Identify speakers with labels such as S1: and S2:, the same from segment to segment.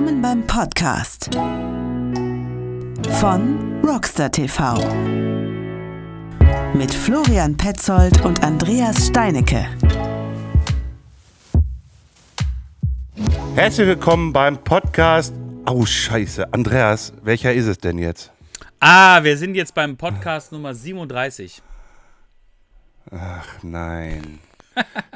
S1: Willkommen beim Podcast von Rockstar TV mit Florian Petzold und Andreas Steinecke.
S2: Herzlich willkommen beim Podcast. Oh, Scheiße. Andreas, welcher ist es denn jetzt?
S3: Ah, wir sind jetzt beim Podcast Nummer 37.
S2: Ach nein.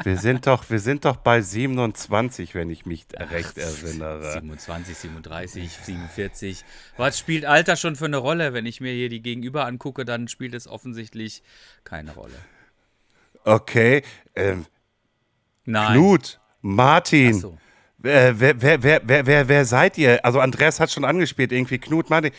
S2: Wir sind doch, wir sind doch bei 27, wenn ich mich recht erinnere.
S3: 27, 37, 47. Was spielt Alter schon für eine Rolle? Wenn ich mir hier die Gegenüber angucke, dann spielt es offensichtlich keine Rolle.
S2: Okay. Ähm,
S3: Nein.
S2: Knut, Martin.
S3: So.
S2: Äh, wer, wer, wer, wer, wer, wer seid ihr? Also Andreas hat schon angespielt, irgendwie Knut, Martin.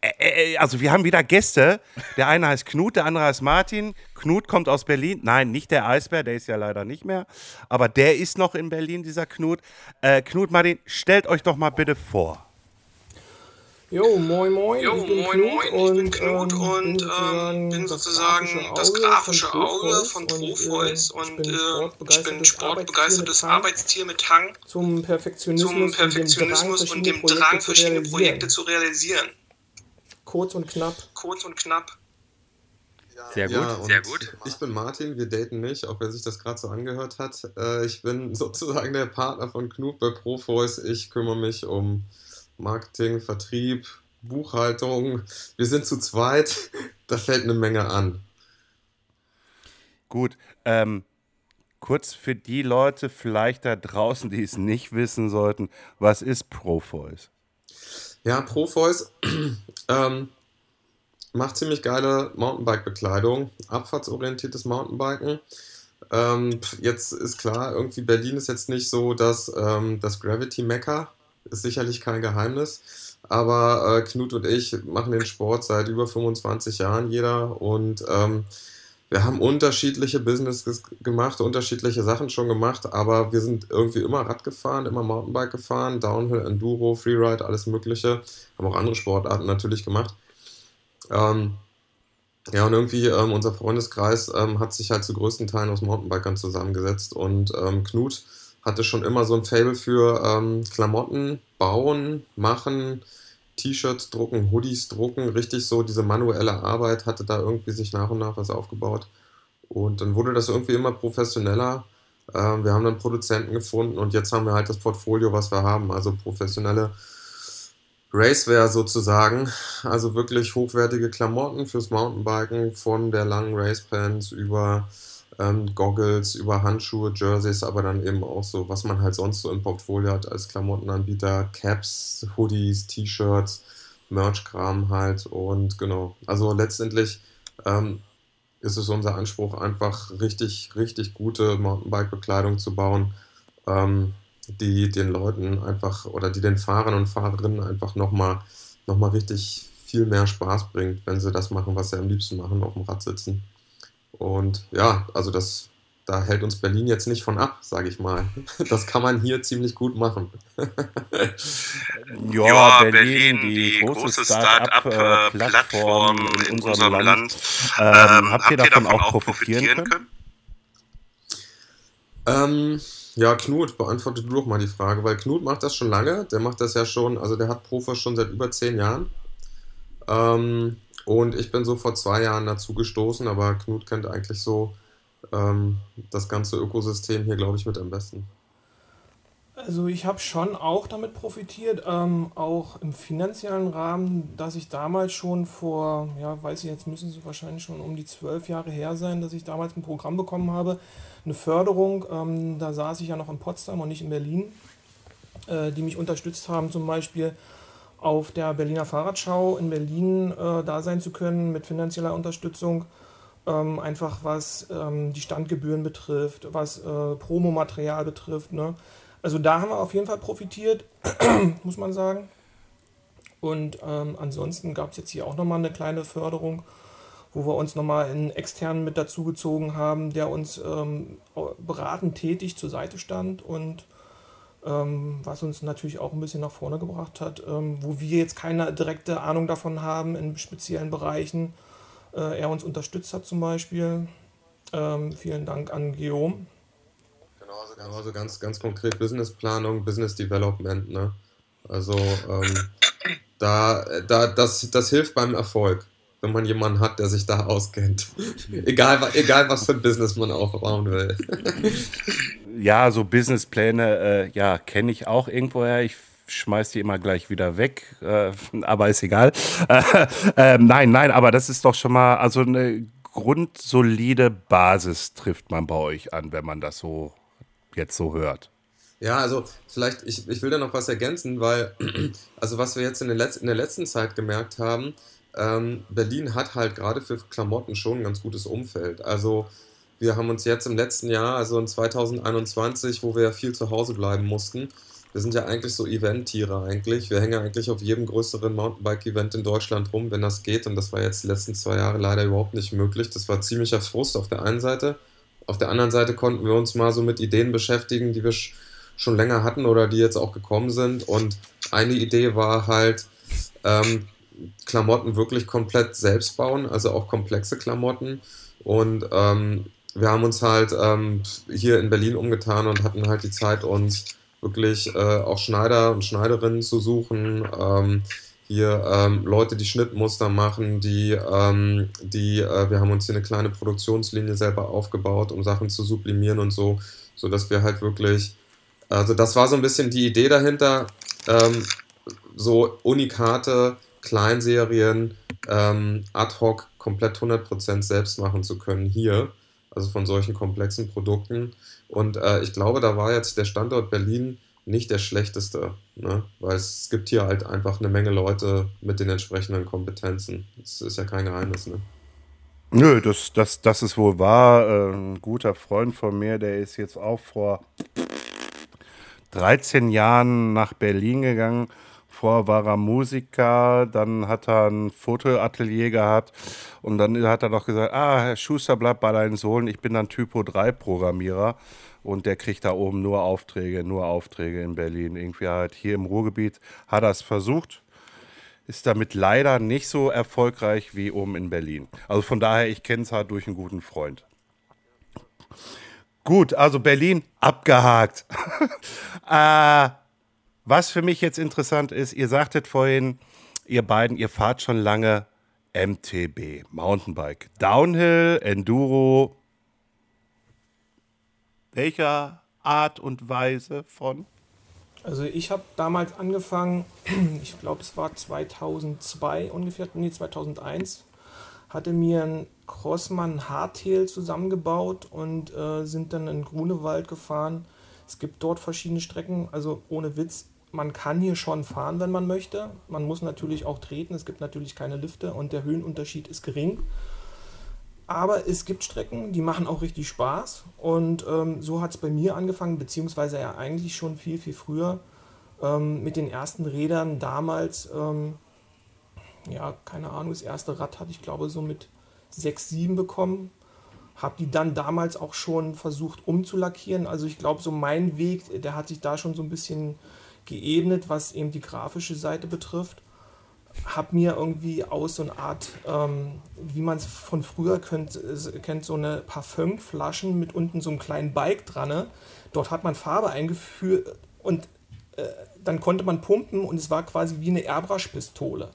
S2: Äh, äh, also wir haben wieder Gäste. Der eine heißt Knut, der andere heißt Martin. Knut kommt aus Berlin. Nein, nicht der Eisbär, der ist ja leider nicht mehr. Aber der ist noch in Berlin, dieser Knut. Äh, Knut, Martin, stellt euch doch mal bitte vor.
S4: Jo, moin moin,
S5: Jo,
S4: ich bin
S5: moin,
S4: Knut
S5: moin, ich
S4: und,
S5: bin Knut
S4: ähm,
S5: und
S4: bin
S5: ähm,
S4: sozusagen,
S5: bin sozusagen das grafische Auge von Profeus
S4: und, äh,
S5: äh,
S4: ich bin sportbegeistertes
S5: sportbegeistertes
S4: Arbeitstier mit
S5: Hang
S4: zum Perfektionismus,
S5: zum Perfektionismus
S4: und
S5: und
S4: dem Drang,
S5: verschiedene Projekte
S4: zu
S5: zu realisieren.
S4: Kurz und knapp.
S5: Kurz und knapp.
S3: Sehr gut,
S6: Ja, und
S3: sehr gut.
S6: Ich bin Martin, wir daten nicht, auch wenn sich das gerade so angehört hat. Äh, ich bin sozusagen der Partner von Knut bei Provoice. Ich kümmere mich um Marketing, Vertrieb, Buchhaltung. Wir sind zu zweit. Da fällt eine Menge an.
S2: Gut, ähm, kurz für die Leute vielleicht da draußen, die es nicht wissen sollten, was ist Profois?
S6: Ja, Provoice ähm, macht ziemlich geile Mountainbike-Bekleidung, abfahrtsorientiertes Mountainbiken. Ähm, jetzt ist klar, irgendwie Berlin ist jetzt nicht so das, ähm, das Gravity-Mecker, ist sicherlich kein Geheimnis. Aber äh, Knut und ich machen den Sport seit über 25 Jahren jeder und ähm, wir haben unterschiedliche Businesses gemacht, unterschiedliche Sachen schon gemacht, aber wir sind irgendwie immer Rad gefahren, immer Mountainbike gefahren, Downhill, Enduro, Freeride, alles Mögliche. Haben auch andere Sportarten natürlich gemacht. Ähm, ja, und irgendwie ähm, unser Freundeskreis ähm, hat sich halt zu größten Teilen aus Mountainbikern zusammengesetzt und ähm, Knut hatte schon immer so ein Fable für ähm, Klamotten bauen, machen, T-Shirts drucken, Hoodies drucken, richtig so diese manuelle Arbeit hatte da irgendwie sich nach und nach was aufgebaut. Und dann wurde das irgendwie immer professioneller. Ähm, wir haben dann Produzenten gefunden und jetzt haben wir halt das Portfolio, was wir haben. Also professionelle Racewear sozusagen. Also wirklich hochwertige Klamotten fürs Mountainbiken von der langen Racepants über ähm, Goggles, über Handschuhe, Jerseys, aber dann eben auch so, was man halt sonst so im Portfolio hat als Klamottenanbieter, Caps, Hoodies, T-Shirts, Merch-Kram halt und genau. Also letztendlich ähm, ist es unser Anspruch, einfach richtig, richtig gute Mountainbike-Bekleidung zu bauen, ähm, die den Leuten einfach oder die den Fahrern und Fahrerinnen einfach nochmal noch mal richtig viel mehr Spaß bringt, wenn sie das machen, was sie am liebsten machen, auf dem Rad sitzen. Und ja, also das, da hält uns Berlin jetzt nicht von ab, sage ich mal. Das kann man hier ziemlich gut machen.
S2: Ja, Berlin, die, große Start-up-Plattform in unserem Land. Ähm, habt ihr davon auch profitieren können?
S6: Ähm, ja, Knut, beantworte du doch mal die Frage, weil Knut macht das schon lange. Der macht das ja schon, also der hat Profos schon seit über zehn Jahren. Ähm, und ich bin so vor zwei Jahren dazu gestoßen, aber Knut kennt eigentlich so ähm, das ganze Ökosystem hier, glaube ich, mit am besten.
S4: Also ich habe schon auch damit profitiert, ähm, auch im finanziellen Rahmen, dass ich damals schon vor, ja, weiß ich, jetzt müssen es wahrscheinlich schon um die zwölf Jahre her sein, dass ich damals ein Programm bekommen habe, eine Förderung, ähm, da saß ich ja noch in Potsdam und nicht in Berlin, äh, die mich unterstützt haben, zum Beispiel auf der Berliner Fahrradschau in Berlin äh, da sein zu können mit finanzieller Unterstützung. Ähm, einfach was ähm, die Standgebühren betrifft, was äh, Promomaterial betrifft. Ne? Also da haben wir auf jeden Fall profitiert, muss man sagen. Und ähm, ansonsten gab es jetzt hier auch nochmal eine kleine Förderung, wo wir uns nochmal einen externen mit dazugezogen haben, der uns ähm, beratend tätig zur Seite stand und was uns natürlich auch ein bisschen nach vorne gebracht hat, ähm, wo wir jetzt keine direkte Ahnung davon haben in speziellen Bereichen. Äh, er uns unterstützt hat zum Beispiel. Ähm, vielen Dank an Guillaume.
S6: Genau, also ganz, ganz konkret Businessplanung, Business Development, ne? Also ähm, da, da, das, das hilft beim Erfolg, wenn man jemanden hat, der sich da auskennt. egal, egal was für ein Business man aufbauen will.
S2: ja, so Businesspläne, äh, ja, kenne ich auch irgendwoher. Ich schmeiß die immer gleich wieder weg, äh, aber ist egal. Äh, nein, nein, aber das ist doch schon mal, also eine grundsolide Basis trifft man bei euch an, wenn man das so jetzt so hört.
S6: Ja, also vielleicht, ich, ich will da noch was ergänzen, weil, also was wir jetzt in, Letz-, in der letzten Zeit gemerkt haben, ähm, Berlin hat halt gerade für Klamotten schon ein ganz gutes Umfeld. Also wir haben uns jetzt im letzten Jahr, also in 2021, wo wir ja viel zu Hause bleiben mussten, wir sind ja eigentlich so Event-Tiere eigentlich. Wir hängen eigentlich auf jedem größeren Mountainbike-Event in Deutschland rum, wenn das geht. Und das war jetzt die letzten zwei Jahre leider überhaupt nicht möglich. Das war ziemlicher Frust auf der einen Seite. Auf der anderen Seite konnten wir uns mal so mit Ideen beschäftigen, die wir schon länger hatten oder die jetzt auch gekommen sind. Und eine Idee war halt, ähm, Klamotten wirklich komplett selbst bauen, also auch komplexe Klamotten. Und ähm, wir haben uns halt ähm, hier in Berlin umgetan und hatten halt die Zeit, uns wirklich äh, auch Schneider und Schneiderinnen zu suchen. Ähm, hier ähm, Leute, die Schnittmuster machen, die, ähm, die äh, wir haben uns hier eine kleine Produktionslinie selber aufgebaut, um Sachen zu sublimieren und so, sodass wir halt wirklich, also das war so ein bisschen die Idee dahinter, ähm, so Unikate, Kleinserien, ähm, ad hoc komplett 100% selbst machen zu können hier, also von solchen komplexen Produkten. Und äh, ich glaube, da war jetzt der Standort Berlin nicht der schlechteste, ne? weil es gibt hier halt einfach eine Menge Leute mit den entsprechenden Kompetenzen. Das ist ja kein Geheimnis. Ne?
S2: Nö, das, das, das ist wohl wahr. Äh, ein guter Freund von mir, der ist jetzt auch vor 13 Jahren nach Berlin gegangen. Vorher war er Musiker, dann hat er ein Fotoatelier gehabt und dann hat er noch gesagt, ah, Herr Schuster, bleib bei deinen Sohn, ich bin dann Typo 3 Programmierer und der kriegt da oben nur Aufträge, nur Aufträge in Berlin. Irgendwie halt hier im Ruhrgebiet hat er es versucht, ist damit leider nicht so erfolgreich wie oben in Berlin. Also von daher, ich kenne es halt durch einen guten Freund. Gut, also Berlin abgehakt. äh, was für mich jetzt interessant ist, ihr sagtet vorhin, ihr beiden, ihr fahrt schon lange MTB, Mountainbike. Downhill, Enduro. Welcher Art und Weise von?
S4: Also ich habe damals angefangen, ich glaube es war 2002 ungefähr, nee 2001, hatte mir ein Crossmann Hardtail zusammengebaut und äh, sind dann in Grunewald gefahren. Es gibt dort verschiedene Strecken, also ohne Witz, man kann hier schon fahren, wenn man möchte. Man muss natürlich auch treten, es gibt natürlich keine Lifte und der Höhenunterschied ist gering. Aber es gibt Strecken, die machen auch richtig Spaß. Und ähm, so hat es bei mir angefangen, beziehungsweise ja eigentlich schon viel, viel früher ähm, mit den ersten Rädern damals. Ähm, ja, keine Ahnung, das erste Rad hatte ich glaube so mit 6, 7 bekommen. Habe die dann damals auch schon versucht umzulackieren. Also ich glaube, so mein Weg, der hat sich da schon so ein bisschen geebnet, was eben die grafische Seite betrifft. Habe mir irgendwie aus so einer Art, ähm, wie man es von früher könnt, kennt, so eine Parfümflaschen mit unten so einem kleinen Bike dran. Ne? Dort hat man Farbe eingeführt und äh, dann konnte man pumpen und es war quasi wie eine Airbrush-Pistole.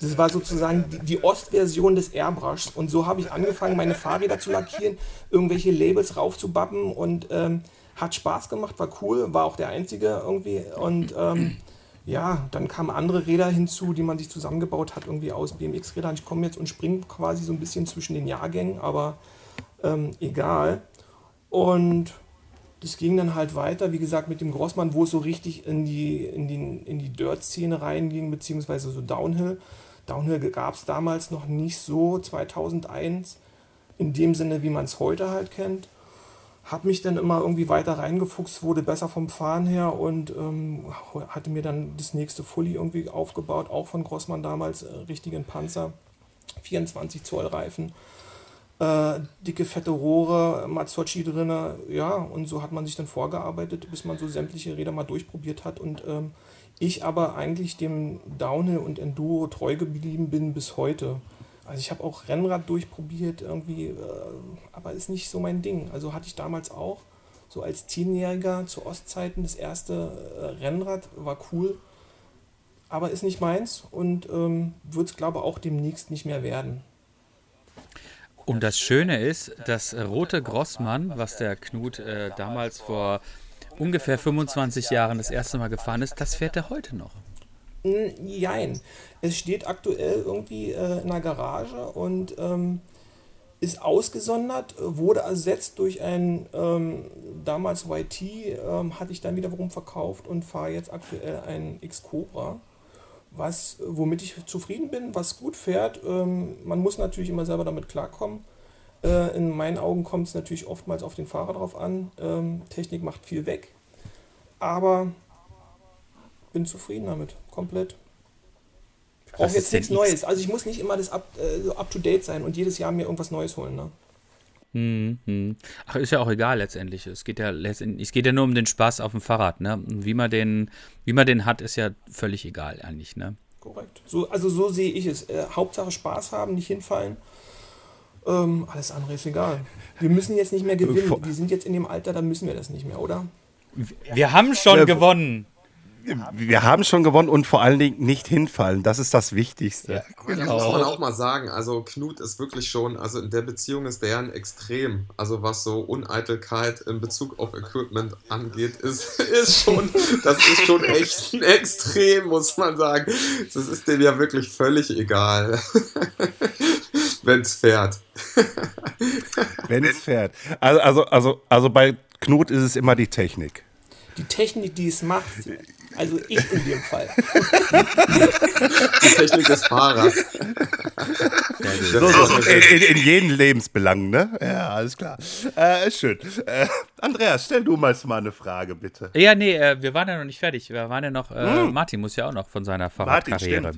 S4: Das war sozusagen die, die Ostversion des Airbrushs. Und so habe ich angefangen, meine Fahrräder zu lackieren, irgendwelche Labels raufzubappen und ähm, hat Spaß gemacht, war cool, war auch der einzige irgendwie. Und ähm, ja, dann kamen andere Räder hinzu, die man sich zusammengebaut hat, irgendwie aus BMX-Rädern. Ich komme jetzt und springe quasi so ein bisschen zwischen den Jahrgängen, aber ähm, egal. Und das ging dann halt weiter, wie gesagt, mit dem Grossmann, wo es so richtig in die, in die, in die Dirt-Szene reinging, beziehungsweise so Downhill. Downhill gab es damals noch nicht so, 2001, in dem Sinne, wie man es heute halt kennt habe mich dann immer irgendwie weiter reingefuchst, wurde besser vom Fahren her und ähm, hatte mir dann das nächste Fully irgendwie aufgebaut, auch von Grossmann damals, äh, richtigen Panzer, 24 Zoll Reifen, äh, dicke fette Rohre, Mazzocchi drin, ja, und so hat man sich dann vorgearbeitet, bis man so sämtliche Räder mal durchprobiert hat und ähm, ich aber eigentlich dem Downhill und Enduro treu geblieben bin bis heute. Also ich habe auch Rennrad durchprobiert irgendwie, äh, aber ist nicht so mein Ding. Also hatte ich damals auch so als Zehnjähriger zu Ostzeiten das erste äh, Rennrad, war cool. aber ist nicht meins und ähm, wird es, glaube auch demnächst nicht mehr werden.
S3: Und das Schöne ist, das rote Grossmann, was der Knut äh, damals vor ungefähr 25 Jahren das erste Mal gefahren ist, das fährt er heute noch.
S4: Jein. Es steht aktuell irgendwie äh, in der Garage und ähm, ist ausgesondert, wurde ersetzt durch ein ähm, damals YT, ähm, hatte ich dann wiederum verkauft und fahre jetzt aktuell ein X-Cobra, womit ich zufrieden bin, was gut fährt. Ähm, man muss natürlich immer selber damit klarkommen. Äh, in meinen Augen kommt es natürlich oftmals auf den Fahrer drauf an. Ähm, Technik macht viel weg, aber bin zufrieden damit, komplett. Ich brauche jetzt nichts Neues. Also ich muss nicht immer das up, äh, up to date sein und jedes Jahr mir irgendwas Neues holen. Ne?
S3: Hm, hm. Ach, ist ja auch egal letztendlich. Es geht ja letztendlich, es geht ja nur um den Spaß auf dem Fahrrad, ne? Und wie man den, wie man den hat, ist ja völlig egal eigentlich, ne?
S4: Korrekt. So, also so sehe ich es. Äh, Hauptsache Spaß haben, nicht hinfallen. Ähm, alles andere ist egal. Wir müssen jetzt nicht mehr gewinnen. Wir sind jetzt in dem Alter, da müssen wir das nicht mehr, oder?
S3: Wir haben schon ja, gewonnen
S2: wir haben schon gewonnen und vor allen Dingen nicht hinfallen. Das ist das Wichtigste. Ja,
S6: genau. Das muss man auch mal sagen. Also Knut ist wirklich schon, also in der Beziehung ist der ein Extrem. Also was so Uneitelkeit in Bezug auf Equipment angeht, ist, ist schon, das ist schon echt ein Extrem, muss man sagen. Das ist dem ja wirklich völlig egal. Wenn es fährt.
S2: Wenn es fährt. Also, also, also, also bei Knut ist es immer die Technik
S4: die Technik, die es macht, also ich in dem Fall.
S6: Die Technik des Fahrers.
S2: So, so, in, in, jeden Lebensbelang, ne? Ja, alles klar. Äh, schön. Äh, Andreas, stell du mal mal eine Frage, bitte.
S3: Ja, nee, äh, wir waren ja noch nicht fertig. Wir waren ja noch, äh, hm. Martin muss ja auch noch von seiner Fahrradkarriere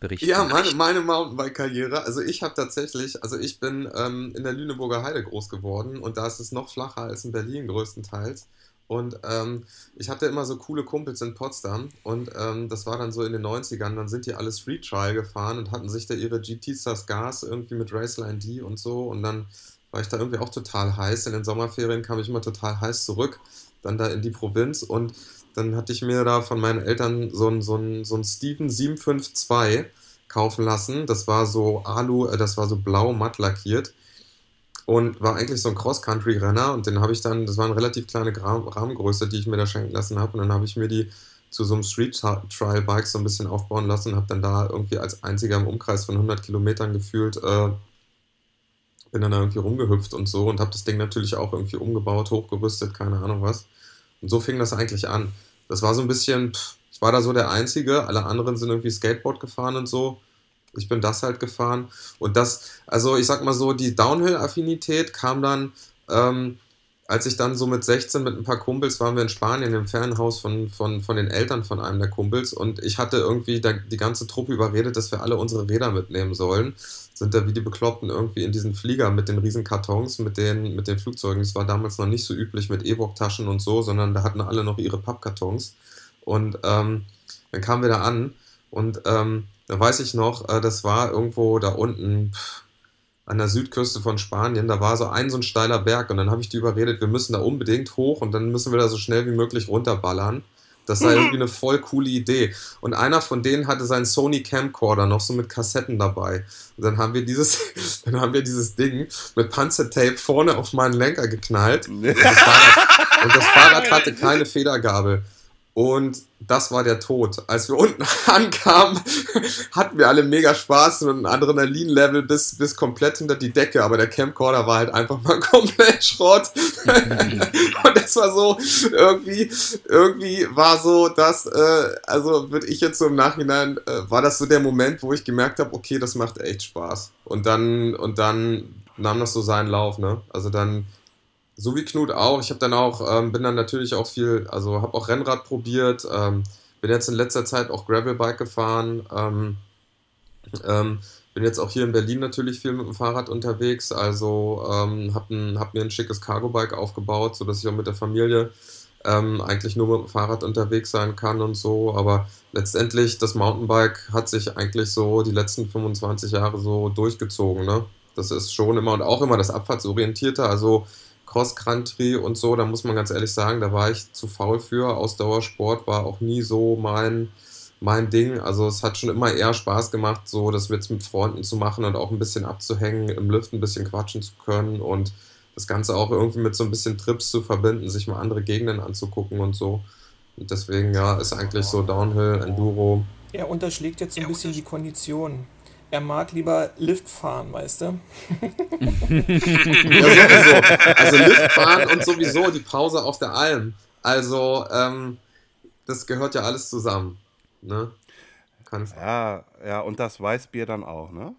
S3: berichten.
S6: Ja, meine, meine Mountainbike-Karriere. Also ich habe tatsächlich, also ich bin ähm, in der Lüneburger Heide groß geworden und da ist es noch flacher als in Berlin größtenteils. Und ähm, ich hatte immer so coole Kumpels in Potsdam und ähm, das war dann so in den 90ern, dann sind die alle Street Trial gefahren und hatten sich da ihre GT Stars Gas irgendwie mit Raceline D und so und dann war ich da irgendwie auch total heiß. In den Sommerferien kam ich immer total heiß zurück, dann da in die Provinz und dann hatte ich mir da von meinen Eltern so ein, so so ein Steven 752 kaufen lassen. Das war so Alu, äh, das war so blau matt lackiert und war eigentlich so ein Cross-Country-Renner und den habe ich dann, das war eine relativ kleine Rahmengröße, die ich mir da schenken lassen habe und dann habe ich mir die zu so einem Street-Trial-Bike so ein bisschen aufbauen lassen und habe dann da irgendwie als einziger im Umkreis von 100 Kilometern gefühlt, äh, bin dann da irgendwie rumgehüpft und so und habe das Ding natürlich auch irgendwie umgebaut, hochgerüstet, keine Ahnung was. Und so fing das eigentlich an. Das war so ein bisschen, pff, ich war da so der Einzige, alle anderen sind irgendwie Skateboard gefahren und so ich bin das halt gefahren. Und das, also ich sag mal so, die Downhill-Affinität kam dann, ähm, als ich dann so mit 16 mit ein paar Kumpels waren wir in Spanien im Ferienhaus von, von, von den Eltern von einem der Kumpels und ich hatte irgendwie da, die ganze Truppe überredet, dass wir alle unsere Räder mitnehmen sollen. Sind da wie die Bekloppten irgendwie in diesen Flieger mit den riesen Kartons, mit den, mit den Flugzeugen. Das war damals noch nicht so üblich mit E-Book-Taschen und so, sondern da hatten alle noch ihre Pappkartons. Und ähm, dann kamen wir da an und ähm, da weiß ich noch, äh, das war irgendwo da unten an der Südküste von Spanien. Da war so ein so ein steiler Berg und dann habe ich die überredet, wir müssen da unbedingt hoch und dann müssen wir da so schnell wie möglich runterballern. Das sei irgendwie eine voll coole Idee. Und einer von denen hatte seinen Sony Camcorder noch so mit Kassetten dabei. Und dann haben wir dieses, dann haben wir dieses Ding mit Panzertape vorne auf meinen Lenker geknallt. Und das Fahrrad, und das Fahrrad hatte keine Federgabel. Und das war der Tod. Als wir unten ankamen, hatten wir alle mega Spaß und ein Adrenalin-Level bis, bis komplett hinter die Decke, aber der Camcorder war halt einfach mal komplett Schrott. und das war so, irgendwie, irgendwie war so, dass, äh, also würde ich jetzt so im Nachhinein, äh, war das so der Moment, wo ich gemerkt habe, okay, das macht echt Spaß. Und dann, und dann nahm das so seinen Lauf, ne? Also dann so wie Knut auch. Ich habe dann auch, ähm, bin dann natürlich auch viel, also habe auch Rennrad probiert, ähm, bin jetzt in letzter Zeit auch Gravelbike gefahren, ähm, ähm bin jetzt auch hier in Berlin natürlich viel mit dem Fahrrad unterwegs, also ähm, habe hab mir ein schickes Cargo-Bike aufgebaut, sodass ich auch mit der Familie ähm, eigentlich nur mit dem Fahrrad unterwegs sein kann und so, aber letztendlich das Mountainbike hat sich eigentlich so die letzten 25 Jahre so durchgezogen, ne? Das ist schon immer und auch immer das Abfahrtsorientierte, also Cross-Country und so, da muss man ganz ehrlich sagen, da war ich zu faul für. Ausdauersport war auch nie so mein, mein Ding. Also es hat schon immer eher Spaß gemacht, so das jetzt mit Freunden zu machen und auch ein bisschen abzuhängen, im Lift ein bisschen quatschen zu können und das Ganze auch irgendwie mit so ein bisschen Trips zu verbinden, sich mal andere Gegenden anzugucken und so. Und deswegen, ja, ist eigentlich so Downhill, Enduro.
S4: Er unterschlägt jetzt so ein bisschen die Kondition. Er mag lieber Lift fahren, weißt du?
S6: ja, sowieso. Also Lift fahren und sowieso die Pause auf der Alm. Also, ähm, das gehört ja alles zusammen. Ne?
S2: Ja, ja, und das Weißbier dann auch, ne?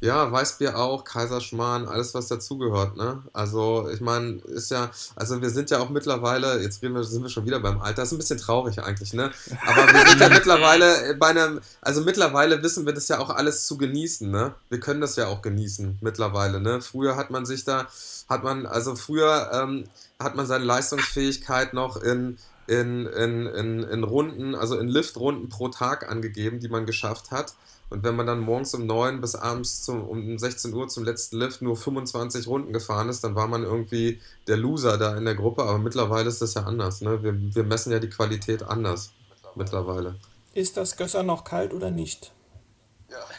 S6: Ja, Weißbier auch, Kaiserschmarrn, alles was dazugehört, ne? Also, ich meine, ist ja, also wir sind ja auch mittlerweile, jetzt reden wir, sind wir schon wieder beim Alter, ist ein bisschen traurig eigentlich, ne? Aber wir sind ja mittlerweile bei einem, also mittlerweile wissen wir das ja auch alles zu genießen, ne? Wir können das ja auch genießen mittlerweile, ne? Früher hat man sich da, hat man, also früher ähm, hat man seine Leistungsfähigkeit noch in in, in, in, in Runden, also in Liftrunden pro Tag angegeben, die man geschafft hat. Und wenn man dann morgens um 9 bis abends zum, um 16 Uhr zum letzten Lift nur 25 Runden gefahren ist, dann war man irgendwie der Loser da in der Gruppe. Aber mittlerweile ist das ja anders. Ne? Wir, wir messen ja die Qualität anders mittlerweile.
S4: Ist das Gösser noch kalt oder nicht?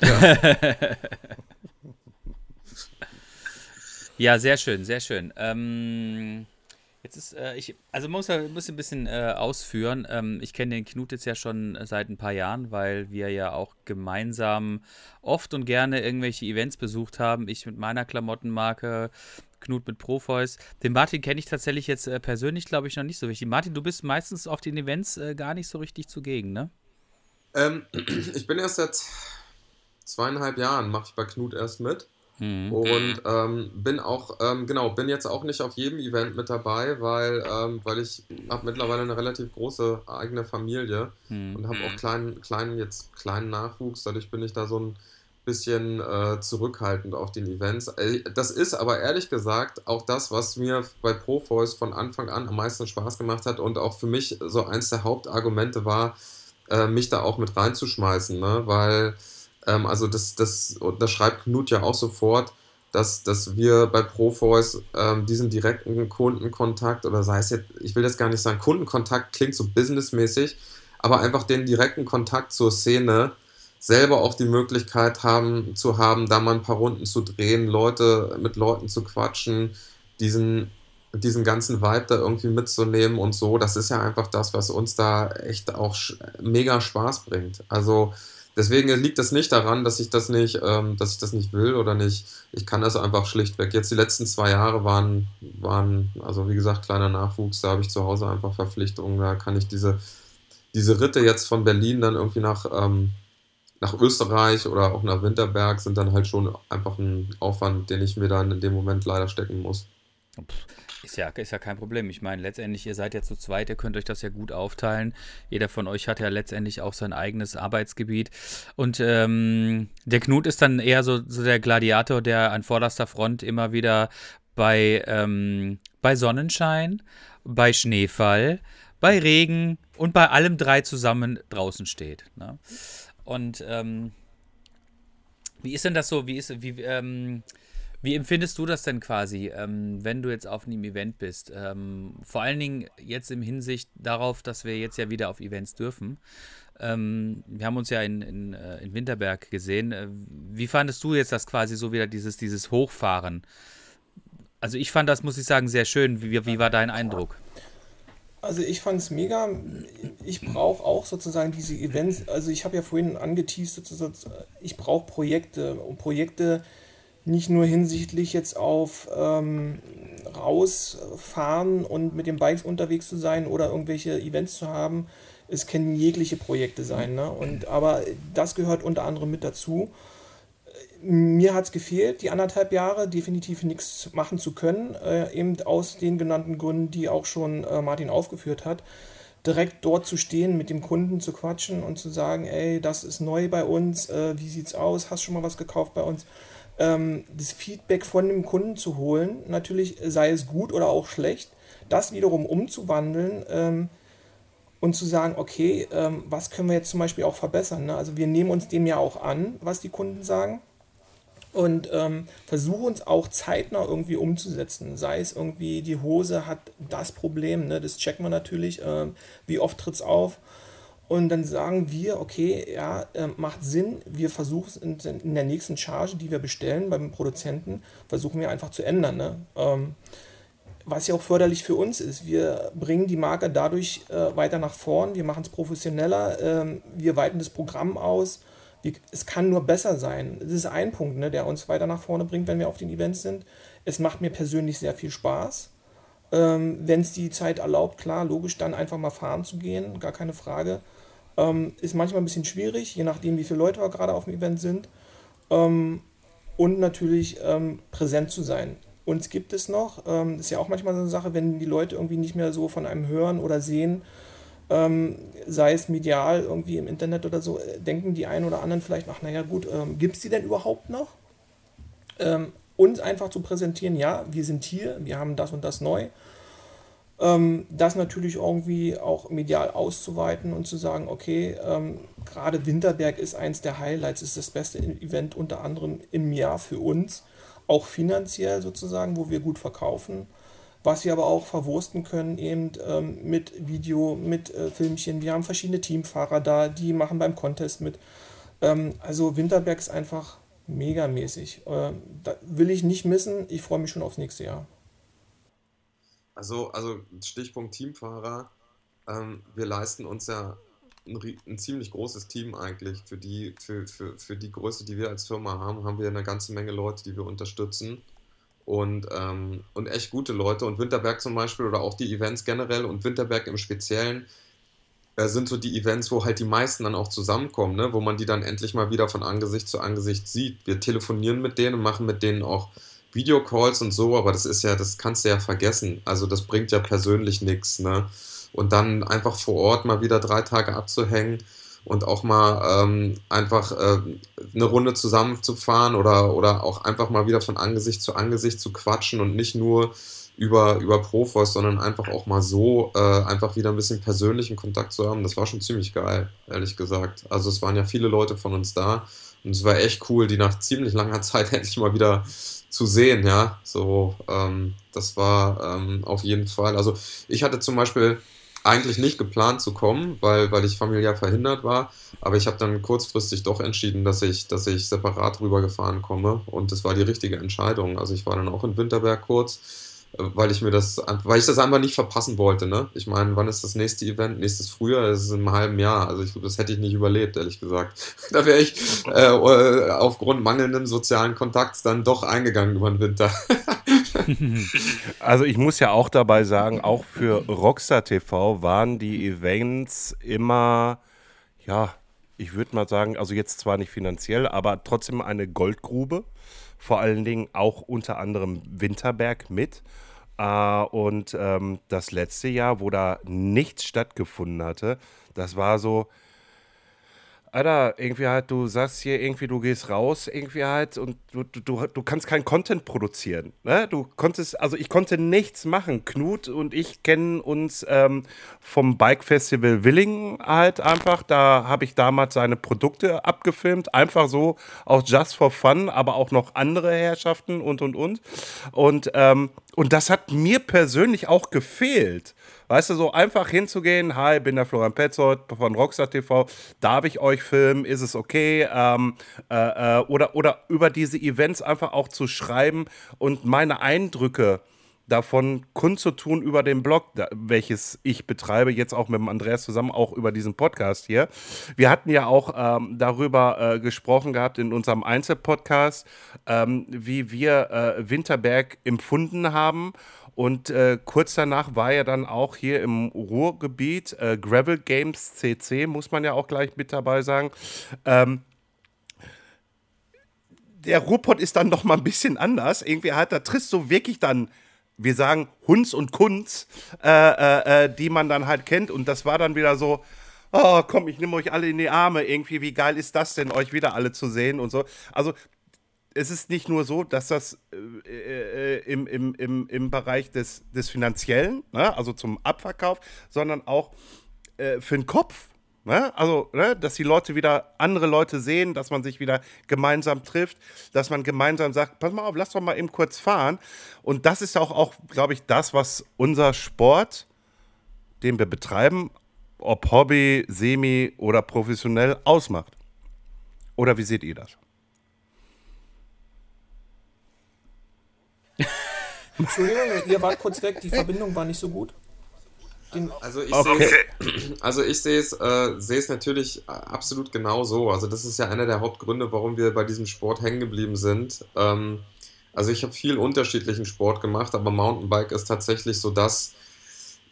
S4: Ja.
S3: Ja, ja sehr schön, sehr schön. Ähm Jetzt ist, äh, ich, also man muss, ja, muss ein bisschen äh, ausführen. Ähm, ich kenne den Knut jetzt ja schon seit ein paar Jahren, weil wir ja auch gemeinsam oft und gerne irgendwelche Events besucht haben. Ich mit meiner Klamottenmarke, Knut mit Profois. Den Martin kenne ich tatsächlich jetzt äh, persönlich, glaube ich, noch nicht so richtig. Martin, du bist meistens auf den Events äh, gar nicht so richtig zugegen, ne?
S6: Ähm, ich bin erst seit zweieinhalb Jahren, mache ich bei Knut erst mit. Mhm. Und ähm, bin auch, ähm, genau, bin jetzt auch nicht auf jedem Event mit dabei, weil, ähm, weil ich habe mittlerweile eine relativ große eigene Familie mhm. und habe auch kleinen, kleinen, jetzt kleinen Nachwuchs. Dadurch bin ich da so ein bisschen äh, zurückhaltend auf den Events. Äh, das ist aber ehrlich gesagt auch das, was mir bei Profoys von Anfang an am meisten Spaß gemacht hat und auch für mich so eins der Hauptargumente war, äh, mich da auch mit reinzuschmeißen, ne? weil ähm, also das, das, das schreibt Knut ja auch sofort, dass, dass wir bei Profoys ähm, diesen direkten Kundenkontakt oder sei es jetzt, ich will das gar nicht sagen, Kundenkontakt klingt so businessmäßig, aber einfach den direkten Kontakt zur Szene selber auch die Möglichkeit haben zu haben, da mal ein paar Runden zu drehen, Leute mit Leuten zu quatschen, diesen diesen ganzen Vibe da irgendwie mitzunehmen und so, das ist ja einfach das, was uns da echt auch mega Spaß bringt. Also Deswegen liegt es nicht daran, dass ich das nicht, ähm, dass ich das nicht will oder nicht. Ich kann das einfach schlichtweg. Jetzt die letzten zwei Jahre waren, waren, also wie gesagt, kleiner Nachwuchs, da habe ich zu Hause einfach Verpflichtungen. Da kann ich diese, diese Ritte jetzt von Berlin dann irgendwie nach, ähm, nach Österreich oder auch nach Winterberg sind dann halt schon einfach ein Aufwand, den ich mir dann in dem Moment leider stecken muss.
S3: Ist ja, ist ja kein Problem. Ich meine, letztendlich, ihr seid ja zu zweit, ihr könnt euch das ja gut aufteilen. Jeder von euch hat ja letztendlich auch sein eigenes Arbeitsgebiet. Und ähm, der Knut ist dann eher so, so, der Gladiator, der an vorderster Front immer wieder bei, ähm, bei Sonnenschein, bei Schneefall, bei Regen und bei allem drei zusammen draußen steht. Ne? Und ähm, wie ist denn das so? Wie ist, wie, ähm, wie empfindest du das denn quasi, ähm, wenn du jetzt auf einem Event bist? Ähm, vor allen Dingen jetzt im Hinsicht darauf, dass wir jetzt ja wieder auf Events dürfen. Ähm, wir haben uns ja in, in, äh, in Winterberg gesehen. Äh, wie fandest du jetzt das quasi so wieder, dieses, dieses Hochfahren? Also ich fand das, muss ich sagen, sehr schön. Wie, wie war dein Eindruck?
S4: Also ich fand es mega. Ich brauche auch sozusagen diese Events. Also ich habe ja vorhin angeteased, ich brauche Projekte und Projekte, nicht nur hinsichtlich jetzt auf ähm, rausfahren und mit den Bikes unterwegs zu sein oder irgendwelche Events zu haben. Es können jegliche Projekte sein. Ne? Und, aber das gehört unter anderem mit dazu. Mir hat es gefehlt, die anderthalb Jahre definitiv nichts machen zu können, äh, eben aus den genannten Gründen, die auch schon äh, Martin aufgeführt hat direkt dort zu stehen, mit dem Kunden zu quatschen und zu sagen, ey, das ist neu bei uns, äh, wie sieht's aus, hast schon mal was gekauft bei uns? Ähm, das Feedback von dem Kunden zu holen, natürlich sei es gut oder auch schlecht, das wiederum umzuwandeln ähm, und zu sagen, okay, ähm, was können wir jetzt zum Beispiel auch verbessern. Ne? Also wir nehmen uns dem ja auch an, was die Kunden sagen und ähm, versuchen uns auch zeitnah irgendwie umzusetzen. Sei es irgendwie, die Hose hat das Problem, ne? das checken wir natürlich, äh, wie oft tritt es auf Und dann sagen wir, okay, ja, äh, macht Sinn, wir versuchen es in, in, der nächsten Charge, die wir bestellen beim Produzenten, versuchen wir einfach zu ändern. Ne? Ähm, was ja auch förderlich für uns ist. Wir bringen die Marke dadurch äh, weiter nach vorn, wir machen es professioneller, ähm, wir weiten das Programm aus. Wir, es kann nur besser sein. Das ist ein Punkt, ne, der uns weiter nach vorne bringt, wenn wir auf den Events sind. Es macht mir persönlich sehr viel Spaß. Ähm, wenn es die Zeit erlaubt, klar, logisch, dann einfach mal fahren zu gehen, gar keine Frage. Ähm, ist manchmal ein bisschen schwierig, je nachdem, wie viele Leute gerade auf dem Event sind. Ähm, und natürlich ähm, präsent zu sein. Uns gibt es noch, ähm, ist ja auch manchmal so eine Sache, wenn die Leute irgendwie nicht mehr so von einem hören oder sehen, ähm, sei es medial irgendwie im Internet oder so, äh, denken die einen oder anderen vielleicht, ach naja gut, ähm, gibt es die denn überhaupt noch? Ähm, uns einfach zu präsentieren, ja, wir sind hier, wir haben das und das neu. Ähm, das natürlich irgendwie auch medial auszuweiten und zu sagen, okay, ähm, gerade Winterberg ist eins der Highlights, ist das beste Event unter anderem im Jahr für uns, auch finanziell sozusagen, wo wir gut verkaufen, was wir aber auch verwursten können eben ähm, mit Video, mit äh, Filmchen. Wir haben verschiedene Teamfahrer da, die machen beim Contest mit. Also Winterberg ist einfach megamäßig. Äh, da will ich nicht missen. Ich freue mich schon aufs nächste Jahr.
S6: Also, also Stichpunkt Teamfahrer. Ähm, wir leisten uns ja ein, ein, ziemlich großes Team eigentlich. Für die, für, für, für die Größe, die wir als Firma haben, haben wir eine ganze Menge Leute, die wir unterstützen. Und, ähm, und echt gute Leute. Und Winterberg zum Beispiel oder auch die Events generell und Winterberg im Speziellen äh, sind so die Events, wo halt die meisten dann auch zusammenkommen, ne? wo man die dann endlich mal wieder von Angesicht zu Angesicht sieht. Wir telefonieren mit denen und machen mit denen auch Videocalls und so, aber das ist ja, das kannst du ja vergessen. Also das bringt ja persönlich nichts, ne? Und dann einfach vor Ort mal wieder drei Tage abzuhängen und auch mal ähm, einfach äh, eine Runde zusammenzufahren oder, oder auch einfach mal wieder von Angesicht zu Angesicht zu quatschen und nicht nur über, über Profos, sondern einfach auch mal so äh, einfach wieder ein bisschen persönlichen Kontakt zu haben. Das war schon ziemlich geil, ehrlich gesagt. Also es waren ja viele Leute von uns da und es war echt cool, die nach ziemlich langer Zeit endlich mal wieder zu sehen, ja. So, ähm, das war ähm, auf jeden Fall. Also ich hatte zum Beispiel eigentlich nicht geplant zu kommen, weil, weil ich familiär verhindert war. Aber ich habe dann kurzfristig doch entschieden, dass ich, dass ich separat rübergefahren komme. Und das war die richtige Entscheidung. Also ich war dann auch in Winterberg kurz weil ich mir das, weil ich das einfach nicht verpassen wollte. Ne? Ich meine, wann ist das nächste Event? Nächstes Frühjahr, das ist in einem halben Jahr. Also ich glaube, das hätte ich nicht überlebt, ehrlich gesagt. da wäre ich äh, aufgrund mangelnden sozialen Kontakts dann doch eingegangen über den Winter.
S2: also ich muss ja auch dabei sagen, auch für Rockstar TV waren die Events immer, ja, ich würde mal sagen, also jetzt zwar nicht finanziell, aber trotzdem eine Goldgrube vor allen Dingen auch unter anderem Winterberg mit. Äh, und ähm, das letzte Jahr, wo da nichts stattgefunden hatte, das war so, Alter, irgendwie halt, du sagst hier irgendwie, du gehst raus, irgendwie halt, und du, du, du kannst keinen Content produzieren. Ne? Du konntest, also ich konnte nichts machen. Knut und ich kennen uns ähm, vom Bike Festival Willingen halt einfach. Da habe ich damals seine Produkte abgefilmt, einfach so, auch just for fun, aber auch noch andere Herrschaften und und und. Und, ähm, und das hat mir persönlich auch gefehlt. Weißt du, so einfach hinzugehen, hi, bin der Florian Petzold von Rockstar TV, darf ich euch filmen, ist es okay? Ähm, äh, äh, oder, oder über diese Events einfach auch zu schreiben und meine Eindrücke davon kundzutun über den Blog, welches ich betreibe, jetzt auch mit dem Andreas zusammen, auch über diesen Podcast hier. Wir hatten ja auch ähm, darüber äh, gesprochen gehabt in unserem Einzelpodcast, ähm, wie wir äh, Winterberg empfunden haben und äh, kurz danach war er dann auch hier im Ruhrgebiet, äh, Gravel Games CC, muss man ja auch gleich mit dabei sagen. Ähm, der Ruhrpott ist dann noch mal ein bisschen anders. Irgendwie hat, da triffst du wirklich dann, wir sagen Hunds und Kunz, äh, äh, äh, die man dann halt kennt. Und das war dann wieder so, oh komm, ich nehme euch alle in die Arme. Irgendwie, wie geil ist das denn, euch wieder alle zu sehen und so. Also es ist nicht nur so, dass das äh, äh, im, im, im, im Bereich des, des Finanziellen, ne, also zum Abverkauf, sondern auch äh, für den Kopf. Ne? Also, ne, dass die Leute wieder andere Leute sehen, dass man sich wieder gemeinsam trifft, dass man gemeinsam sagt, pass mal auf, lass doch mal eben kurz fahren. Und das ist auch, auch glaube ich, das, was unser Sport, den wir betreiben, ob Hobby, Semi oder professionell ausmacht. Oder wie seht ihr das?
S4: Entschuldigung, ihr wart kurz weg, die Verbindung war nicht so gut.
S6: Den also ich
S2: okay.
S6: sehe also ich sehe es, äh, sehe es natürlich absolut genau so. Also das ist ja einer der Hauptgründe, warum wir bei diesem Sport hängen geblieben sind. Ähm, also ich habe viel unterschiedlichen Sport gemacht, aber Mountainbike ist tatsächlich so das,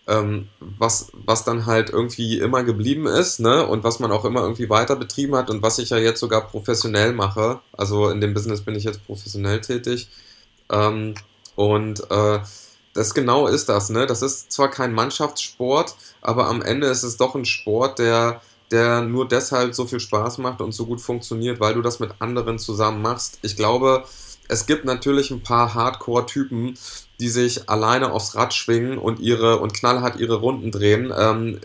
S6: ähm, was, was dann halt irgendwie immer geblieben ist, ne? Und was man auch immer irgendwie weiter betrieben hat und was ich ja jetzt sogar professionell mache. Also in dem Business bin ich jetzt professionell tätig. Ähm, und äh, das genau ist das, ne? Das ist zwar kein Mannschaftssport, aber am Ende ist es doch ein Sport, der, der nur deshalb so viel Spaß macht und so gut funktioniert, weil du das mit anderen zusammen machst. Ich glaube, es gibt natürlich ein paar Hardcore-Typen, die sich alleine aufs Rad schwingen und ihre und knallhart ihre Runden drehen. Ähm,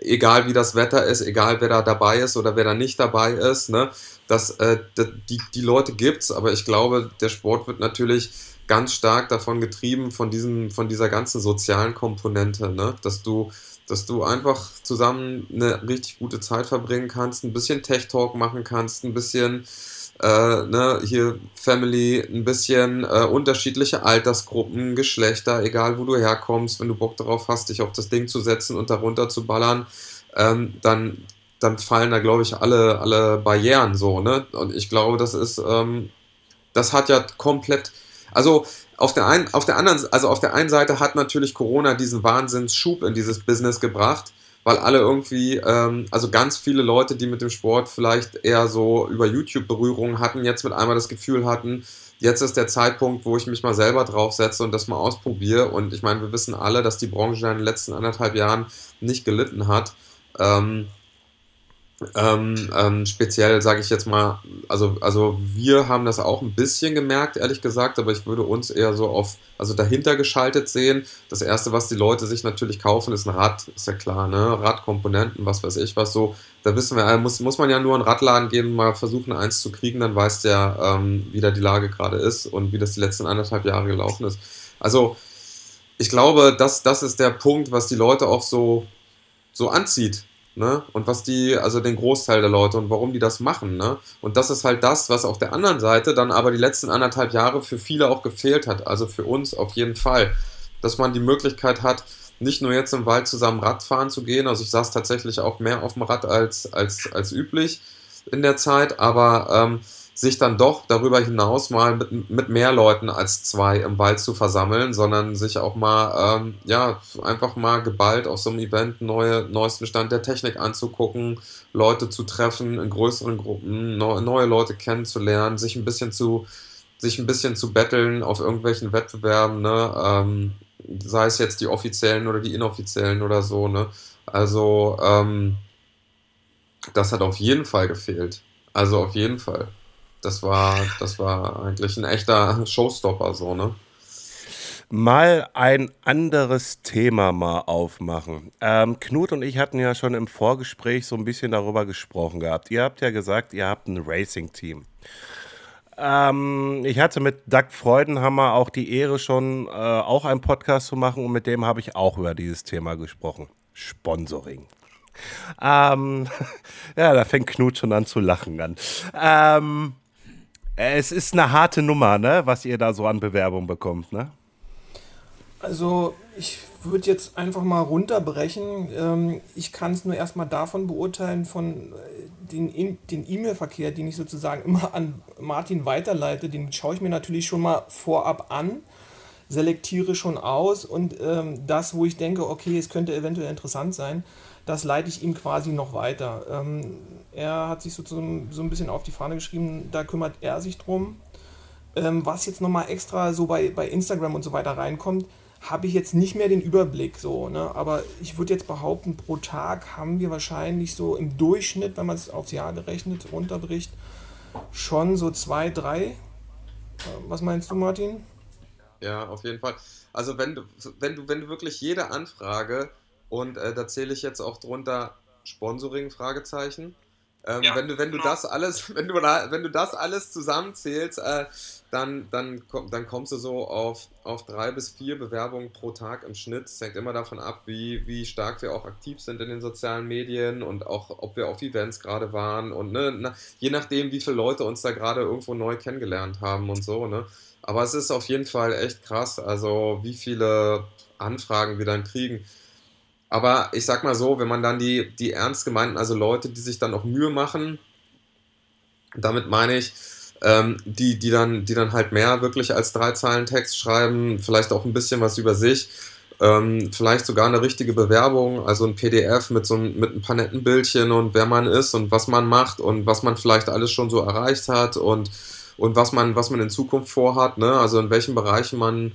S6: egal wie das Wetter ist, egal wer da dabei ist oder wer da nicht dabei ist, ne? Das, äh, die, die Leute gibt's, aber ich glaube, der Sport wird natürlich ganz stark davon getrieben, von, diesem, von dieser ganzen sozialen Komponente, ne? dass, du, dass du einfach zusammen eine richtig gute Zeit verbringen kannst, ein bisschen Tech-Talk machen kannst, ein bisschen äh, ne, hier Family, ein bisschen äh, unterschiedliche Altersgruppen, Geschlechter, egal wo du herkommst, wenn du Bock darauf hast, dich auf das Ding zu setzen und darunter zu ballern, ähm, dann, dann fallen da, glaube ich, alle, alle Barrieren so, ne? Und ich glaube, das ist, ähm, das hat ja komplett also auf der, einen, auf der anderen, also auf der einen Seite hat natürlich Corona diesen Wahnsinnsschub in dieses Business gebracht, weil alle irgendwie, ähm, also ganz viele Leute, die mit dem Sport vielleicht eher so über YouTube Berührungen hatten, jetzt mit einmal das Gefühl hatten, jetzt ist der Zeitpunkt, wo ich mich mal selber draufsetze und das mal ausprobiere. Und ich meine, wir wissen alle, dass die Branche in den letzten anderthalb Jahren nicht gelitten hat. Ähm, ähm, ähm, speziell sage ich jetzt mal, also, also wir haben das auch ein bisschen gemerkt, ehrlich gesagt, aber ich würde uns eher so auf, also dahinter geschaltet sehen. Das erste, was die Leute sich natürlich kaufen, ist ein Rad, ist ja klar, ne? Radkomponenten, was weiß ich was so. Da wissen wir, muss, muss man ja nur in Radladen gehen, mal versuchen, eins zu kriegen, dann weiß der, ähm, wie da die Lage gerade ist und wie das die letzten anderthalb Jahre gelaufen ist. Also, ich glaube, das, das ist der Punkt, was die Leute auch so, so anzieht Ne? Und was die, also den Großteil der Leute und warum die das machen. Ne? Und das ist halt das, was auf der anderen Seite dann aber die letzten anderthalb Jahre für viele auch gefehlt hat. Also für uns auf jeden Fall. Dass man die Möglichkeit hat, nicht nur jetzt im Wald zusammen Radfahren zu gehen. Also ich saß tatsächlich auch mehr auf dem Rad als, als, als üblich in der Zeit, aber ähm, sich dann doch darüber hinaus mal mit, mit mehr Leuten als zwei im Wald zu versammeln, sondern sich auch mal, ähm, ja, einfach mal geballt auf so einem Event neue, neuesten Stand der Technik anzugucken, Leute zu treffen in größeren Gruppen, neu, neue Leute kennenzulernen, sich ein bisschen zu, sich ein bisschen zu betteln auf irgendwelchen Wettbewerben, ne, ähm, sei es jetzt die offiziellen oder die inoffiziellen oder so, ne, also, ähm, das hat auf jeden Fall gefehlt. Also auf jeden Fall das war, das war eigentlich ein echter Showstopper, so, ne?
S2: Mal ein anderes Thema mal aufmachen. Ähm, Knut und ich hatten ja schon im Vorgespräch so ein bisschen darüber gesprochen gehabt. Ihr habt ja gesagt, ihr habt ein Racing-Team. Ähm, ich hatte mit Doug Freudenhammer auch die Ehre, schon äh, auch einen Podcast zu machen und mit dem habe ich auch über dieses Thema gesprochen. Sponsoring. Ähm, ja, da fängt Knut schon an zu lachen an. Ähm, es ist eine harte Nummer, ne, was ihr da so an Bewerbung bekommt, ne?
S4: Also ich würde jetzt einfach mal runterbrechen. Ähm, ich kann es nur erstmal davon beurteilen, von äh, den, E-Mail-Verkehr, den ich sozusagen immer an Martin weiterleite, den schaue ich mir natürlich schon mal vorab an, selektiere schon aus und ähm, das, wo ich denke, okay, es könnte eventuell interessant sein, das leite ich ihm quasi noch weiter. Ähm, er hat sich so, so ein bisschen auf die Fahne geschrieben, da kümmert er sich drum. Ähm, was jetzt nochmal extra so bei, bei Instagram und so weiter reinkommt, habe ich jetzt nicht mehr den Überblick so, ne? Aber ich würde jetzt behaupten, pro Tag haben wir wahrscheinlich so im Durchschnitt, wenn man es aufs Jahr gerechnet runterbricht, schon so zwei, drei. Äh, was meinst du, Martin?
S6: Ja, auf jeden Fall. Also wenn du, wenn du, wenn du wirklich jede Anfrage und äh, da zähle ich jetzt auch drunter Sponsoring, Fragezeichen. Ähm,
S5: Ja,
S6: wenn du, wenn du
S5: genau.
S6: das alles, wenn du, wenn du das alles zusammenzählst, äh, dann, dann, komm, dann kommst du so auf, auf drei bis vier Bewerbungen pro Tag im Schnitt. Es hängt immer davon ab, wie, wie stark wir auch aktiv sind in den sozialen Medien und auch, ob wir auf Events gerade waren und ne, na, je nachdem, wie viele Leute uns da gerade irgendwo neu kennengelernt haben und so, ne. Aber es ist auf jeden Fall echt krass, also wie viele Anfragen wir dann kriegen. Aber ich sag mal so, wenn man dann die, die ernst gemeinten, also Leute, die sich dann auch Mühe machen, damit meine ich, ähm, die, die, dann, die dann halt mehr wirklich als drei Zeilen Text schreiben, vielleicht auch ein bisschen was über sich, ähm, vielleicht sogar eine richtige Bewerbung, also ein PDF mit so ein, mit ein paar netten Bildchen und wer man ist und was man macht und was man vielleicht alles schon so erreicht hat und, und was man, was man in Zukunft vorhat, ne? also in welchen Bereichen man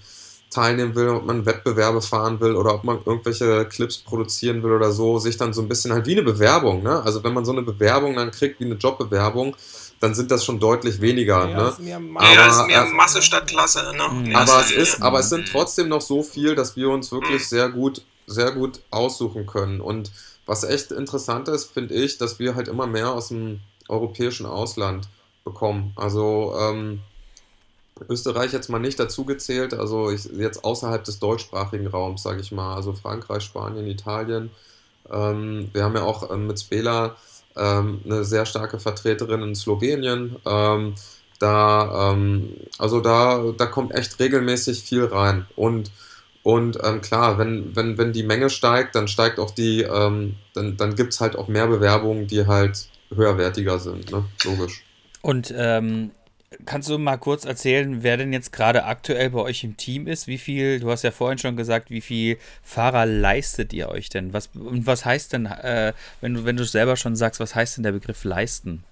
S6: teilnehmen will, ob man Wettbewerbe fahren will oder ob man irgendwelche Clips produzieren will oder so, sich dann so ein bisschen halt wie eine Bewerbung, ne? Also wenn man so eine Bewerbung dann kriegt wie eine Jobbewerbung, dann sind das schon deutlich weniger,
S4: Ja,
S6: ne?
S4: ist mehr
S6: Aber-
S5: ja, ist mehr
S6: äh,
S5: Masse statt Klasse, ne?
S3: Mhm.
S6: Aber es ist, aber es sind trotzdem noch so viel, dass wir uns wirklich sehr gut, sehr gut aussuchen können. Und was echt interessant ist, finde ich, dass wir halt immer mehr aus dem europäischen Ausland bekommen. Also ähm, Österreich jetzt mal nicht dazu gezählt, also ich, jetzt außerhalb des deutschsprachigen Raums, sage ich mal, also Frankreich, Spanien, Italien. Ähm, wir haben ja auch ähm, mit Spela ähm, eine sehr starke Vertreterin in Slowenien. Ähm, da, ähm, also da, da kommt echt regelmäßig viel rein. Und, und ähm, klar, wenn, wenn, wenn die Menge steigt, dann steigt auch die, dann, dann gibt es halt auch mehr Bewerbungen, die halt höherwertiger sind, ne? Logisch.
S3: Und ähm, kannst du mal kurz erzählen, wer denn jetzt gerade aktuell bei euch im Team ist? Wie viel, du hast ja vorhin schon gesagt, wie viel Fahrer leistet ihr euch denn? Was, und was heißt denn, äh, wenn du, wenn du selber schon sagst, was heißt denn der Begriff leisten?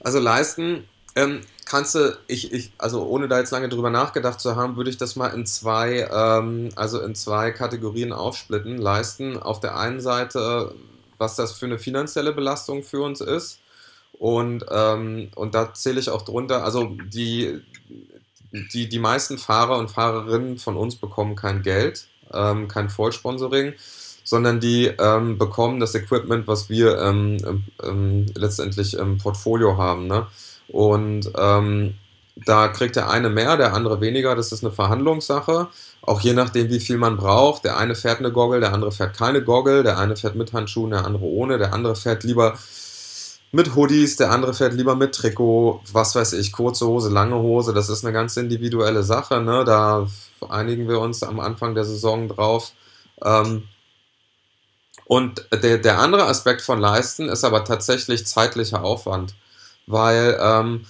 S6: Also leisten ähm, kannst du, ich, ich, also ohne da jetzt lange drüber nachgedacht zu haben, würde ich das mal in zwei, ähm, also in zwei Kategorien aufsplitten. Leisten auf der einen Seite, was das für eine finanzielle Belastung für uns ist. Und, ähm, und da zähle ich auch drunter, also die, die, die meisten Fahrer und Fahrerinnen von uns bekommen kein Geld, ähm, kein Vollsponsoring, sondern die ähm, bekommen das Equipment, was wir ähm, ähm, ähm, letztendlich im Portfolio haben. Ne? Und da kriegt der eine mehr, der andere weniger. Das ist eine Verhandlungssache. Auch je nachdem, wie viel man braucht. Der eine fährt eine Goggle, der andere fährt keine Goggle. Der eine fährt mit Handschuhen, der andere ohne. Der andere fährt lieber mit Hoodies, der andere fährt lieber mit Trikot, was weiß ich, kurze Hose, lange Hose. Das ist eine ganz individuelle Sache. Ne? Da einigen wir uns am Anfang der Saison drauf. Ähm, und der, der andere Aspekt von Leisten ist aber tatsächlich zeitlicher Aufwand. Weil ähm,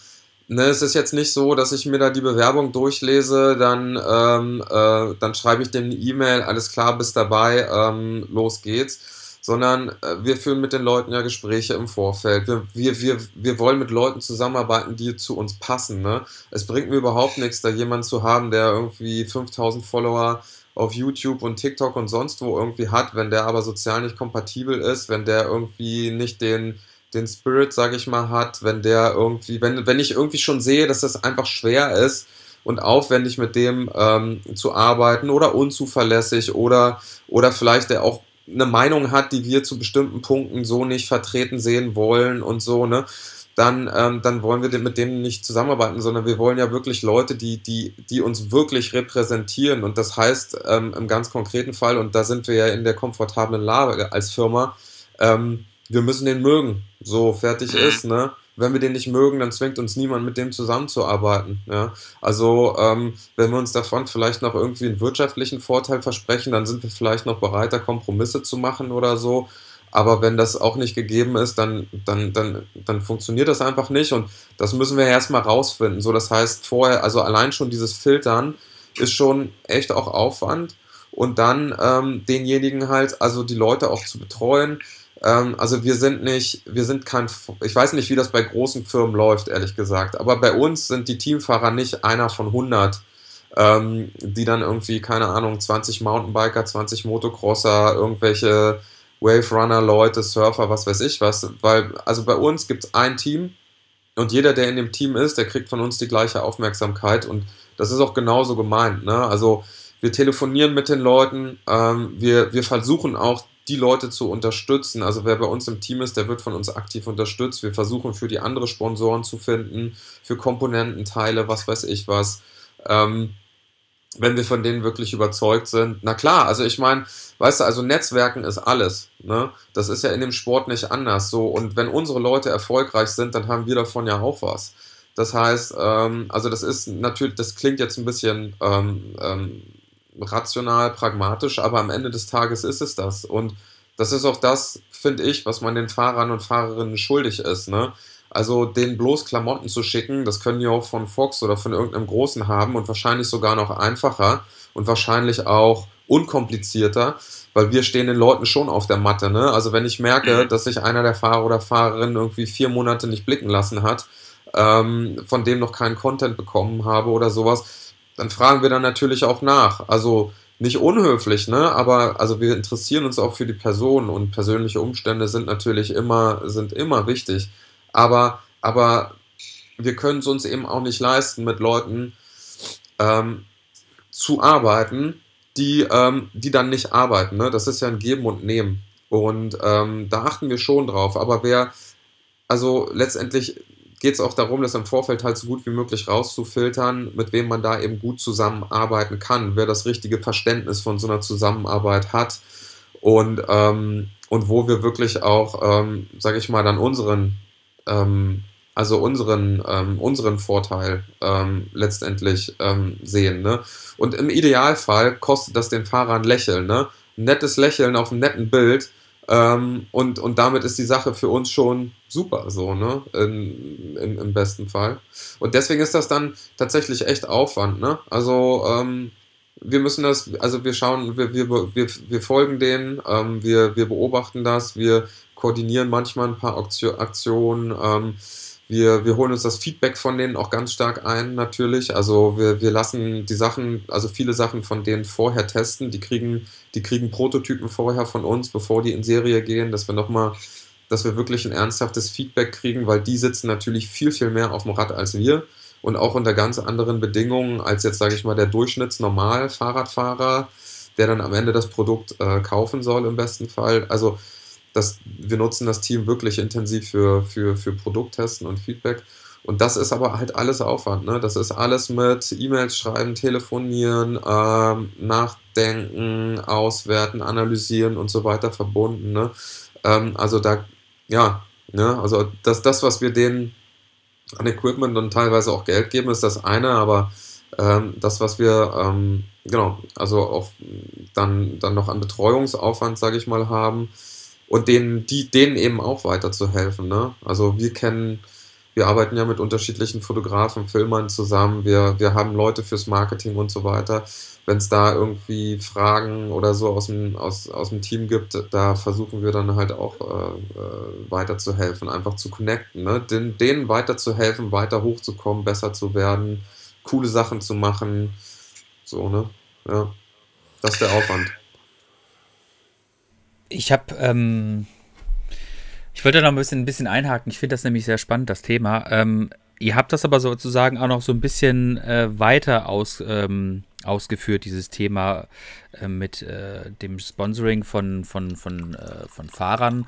S6: ne, es ist jetzt nicht so, dass ich mir da die Bewerbung durchlese, dann, ähm, äh, dann schreibe ich dem eine E-Mail, alles klar, bist dabei, ähm, los geht's. Sondern äh, wir führen mit den Leuten ja Gespräche im Vorfeld. Wir, wir, wir, wir wollen mit Leuten zusammenarbeiten, die zu uns passen. Ne? Es bringt mir überhaupt nichts, da jemanden zu haben, der irgendwie 5000 Follower auf YouTube und TikTok und sonst wo irgendwie hat, wenn der aber sozial nicht kompatibel ist, wenn der irgendwie nicht den, den Spirit, sag ich mal, hat, wenn der irgendwie, wenn, wenn ich irgendwie schon sehe, dass das einfach schwer ist und aufwendig mit dem ähm, zu arbeiten oder unzuverlässig oder, oder vielleicht der auch eine Meinung hat, die wir zu bestimmten Punkten so nicht vertreten sehen wollen und so, ne? Dann, ähm, dann wollen wir mit denen nicht zusammenarbeiten, sondern wir wollen ja wirklich Leute, die, die, die uns wirklich repräsentieren. Und das heißt ähm, im ganz konkreten Fall, und da sind wir ja in der komfortablen Lage als Firma, ähm, wir müssen den mögen. So fertig
S5: Mhm.
S6: ist, ne? Wenn wir den nicht mögen, dann zwingt uns niemand, mit dem zusammenzuarbeiten. Ja? Also, ähm, wenn wir uns davon vielleicht noch irgendwie einen wirtschaftlichen Vorteil versprechen, dann sind wir vielleicht noch bereit, da Kompromisse zu machen oder so. Aber wenn das auch nicht gegeben ist, dann, dann, dann, dann funktioniert das einfach nicht. Und das müssen wir erstmal rausfinden. So, das heißt, vorher, also allein schon dieses Filtern ist schon echt auch Aufwand. Und dann ähm, denjenigen halt, also die Leute auch zu betreuen. Ähm, also wir sind nicht, wir sind kein, ich weiß nicht, wie das bei großen Firmen läuft, ehrlich gesagt. Aber bei uns sind die Teamfahrer nicht einer von 100, ähm, die dann irgendwie, keine Ahnung, 20 Mountainbiker, 20 Motocrosser, irgendwelche Wave Runner, Leute, Surfer, was weiß ich was. Weil, also bei uns gibt es ein Team und jeder, der in dem Team ist, der kriegt von uns die gleiche Aufmerksamkeit und das ist auch genauso gemeint. Ne? Also wir telefonieren mit den Leuten, ähm, wir, wir versuchen auch die Leute zu unterstützen. Also wer bei uns im Team ist, der wird von uns aktiv unterstützt. Wir versuchen für die andere Sponsoren zu finden, für Komponententeile, was weiß ich was. Ähm, wenn wir von denen wirklich überzeugt sind. Na klar, also ich meine, weißt du, also Netzwerken ist alles. Ne? Das ist ja in dem Sport nicht anders so. Und wenn unsere Leute erfolgreich sind, dann haben wir davon ja auch was. Das heißt, ähm, also das ist natürlich, das klingt jetzt ein bisschen ähm, ähm, rational, pragmatisch, aber am Ende des Tages ist es das. Und das ist auch das, finde ich, was man den Fahrern und Fahrerinnen schuldig ist. Ne? Also denen bloß Klamotten zu schicken, das können die auch von Fox oder von irgendeinem Großen haben und wahrscheinlich sogar noch einfacher und wahrscheinlich auch unkomplizierter, weil wir stehen den Leuten schon auf der Matte. Ne? Also wenn ich merke, mhm. dass sich einer der Fahrer oder Fahrerinnen irgendwie vier Monate nicht blicken lassen hat, ähm, von dem noch keinen Content bekommen habe oder sowas, dann fragen wir dann natürlich auch nach. Also nicht unhöflich, ne? Aber also wir interessieren uns auch für die Person und persönliche Umstände sind natürlich immer, sind immer wichtig. Aber, aber wir können es uns eben auch nicht leisten, mit Leuten ähm, zu arbeiten, die, ähm, die dann nicht arbeiten. Ne? Das ist ja ein Geben und Nehmen. Und ähm, da achten wir schon drauf. Aber wer, also letztendlich geht es auch darum, das im Vorfeld halt so gut wie möglich rauszufiltern, mit wem man da eben gut zusammenarbeiten kann, wer das richtige Verständnis von so einer Zusammenarbeit hat und, ähm, und wo wir wirklich auch, ähm, sage ich mal, dann unseren ähm, also unseren, ähm, unseren Vorteil ähm, letztendlich ähm, sehen. Ne? Und im Idealfall kostet das den Fahrer ein Lächeln. Ne? Ein nettes Lächeln auf einem netten Bild. Ähm, und, und damit ist die Sache für uns schon super, so, ne? In, in, Im besten Fall. Und deswegen ist das dann tatsächlich echt Aufwand, ne? Also, ähm, wir müssen das, also wir schauen, wir, wir, wir, wir folgen denen, ähm, wir, wir beobachten das, wir koordinieren manchmal ein paar Aktionen. Ähm, wir, wir holen uns das Feedback von denen auch ganz stark ein, natürlich. Also wir, wir lassen die Sachen, also viele Sachen von denen vorher testen. Die kriegen, die kriegen Prototypen vorher von uns, bevor die in Serie gehen, dass wir nochmal, dass wir wirklich ein ernsthaftes Feedback kriegen, weil die sitzen natürlich viel, viel mehr auf dem Rad als wir und auch unter ganz anderen Bedingungen als jetzt, sage ich mal, der Durchschnittsnormal-Fahrradfahrer, der dann am Ende das Produkt äh, kaufen soll im besten Fall. Also das, wir nutzen das Team wirklich intensiv für, für, für Produkttesten und Feedback. Und das ist aber halt alles Aufwand. Ne? Das ist alles mit E-Mails schreiben, telefonieren, ähm, nachdenken, auswerten, analysieren und so weiter verbunden. Ne? Ähm, also da, ja, ne? also das, das, was wir denen an Equipment und teilweise auch Geld geben, ist das eine, aber ähm, das, was wir, ähm, genau, also auch dann, dann noch an Betreuungsaufwand, sage ich mal, haben, und denen, die, denen eben auch weiterzuhelfen. Ne? Also wir kennen, wir arbeiten ja mit unterschiedlichen Fotografen, Filmern zusammen, wir, wir haben Leute fürs Marketing und so weiter. Wenn es da irgendwie Fragen oder so aus dem, aus, aus dem Team gibt, da versuchen wir dann halt auch äh, äh weiterzuhelfen, einfach zu connecten, ne? Den, denen weiterzuhelfen, weiter hochzukommen, besser zu werden, coole Sachen zu machen. So, ne? Ja. Das ist der Aufwand.
S3: Ich habe, ähm, ich wollte da noch ein bisschen, ein bisschen einhaken. Ich finde das nämlich sehr spannend, das Thema. Ähm, ihr habt das aber sozusagen auch noch so ein bisschen äh, weiter aus, ähm, ausgeführt, dieses Thema äh, mit äh, dem Sponsoring von, von, von, äh, von Fahrern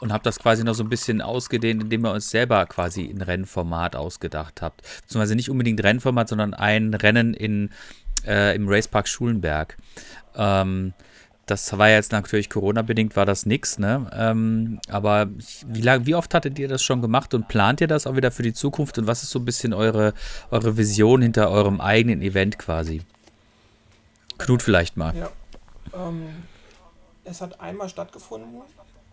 S3: und habt das quasi noch so ein bisschen ausgedehnt, indem ihr uns selber quasi ein Rennformat ausgedacht habt. Beziehungsweise nicht unbedingt Rennformat, sondern ein Rennen in, äh, im Racepark Schulenberg. Ähm, das war jetzt natürlich Corona-bedingt, war das nix, ne? Ähm, aber wie, lang, wie oft hattet ihr das schon gemacht und plant ihr das auch wieder für die Zukunft und was ist so ein bisschen eure, eure Vision hinter eurem eigenen Event quasi? Knut vielleicht mal.
S4: Ja. Ähm, es hat einmal stattgefunden.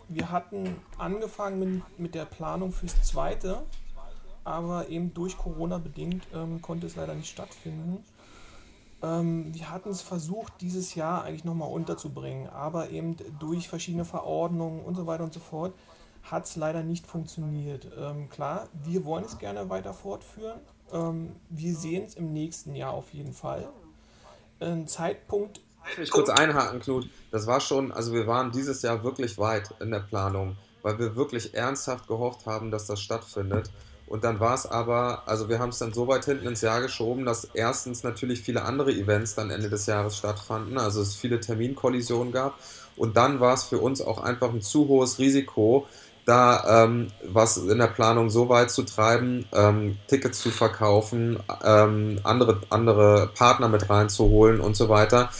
S4: Wir hatten angefangen mit, mit der Planung fürs zweite, aber eben durch Corona bedingt ähm, konnte es leider nicht stattfinden. Ähm, wir hatten es versucht, dieses Jahr eigentlich nochmal unterzubringen, aber eben durch verschiedene Verordnungen und so weiter und so fort hat es leider nicht funktioniert. Ähm, klar, wir wollen es gerne weiter fortführen. Ähm, wir sehen es im nächsten Jahr auf jeden Fall. Ein Zeitpunkt.
S6: Ich mich kurz einhaken, Knut. Das war schon, also wir waren dieses Jahr wirklich weit in der Planung, weil wir wirklich ernsthaft gehofft haben, dass das stattfindet. Und dann war es aber, also wir haben es dann so weit hinten ins Jahr geschoben, dass erstens natürlich viele andere Events dann Ende des Jahres stattfanden, also es viele Terminkollisionen gab. Und dann war es für uns auch einfach ein zu hohes Risiko, da ähm, was in der Planung so weit zu treiben, ähm, Tickets zu verkaufen, ähm, andere, andere Partner mit reinzuholen und so weiter,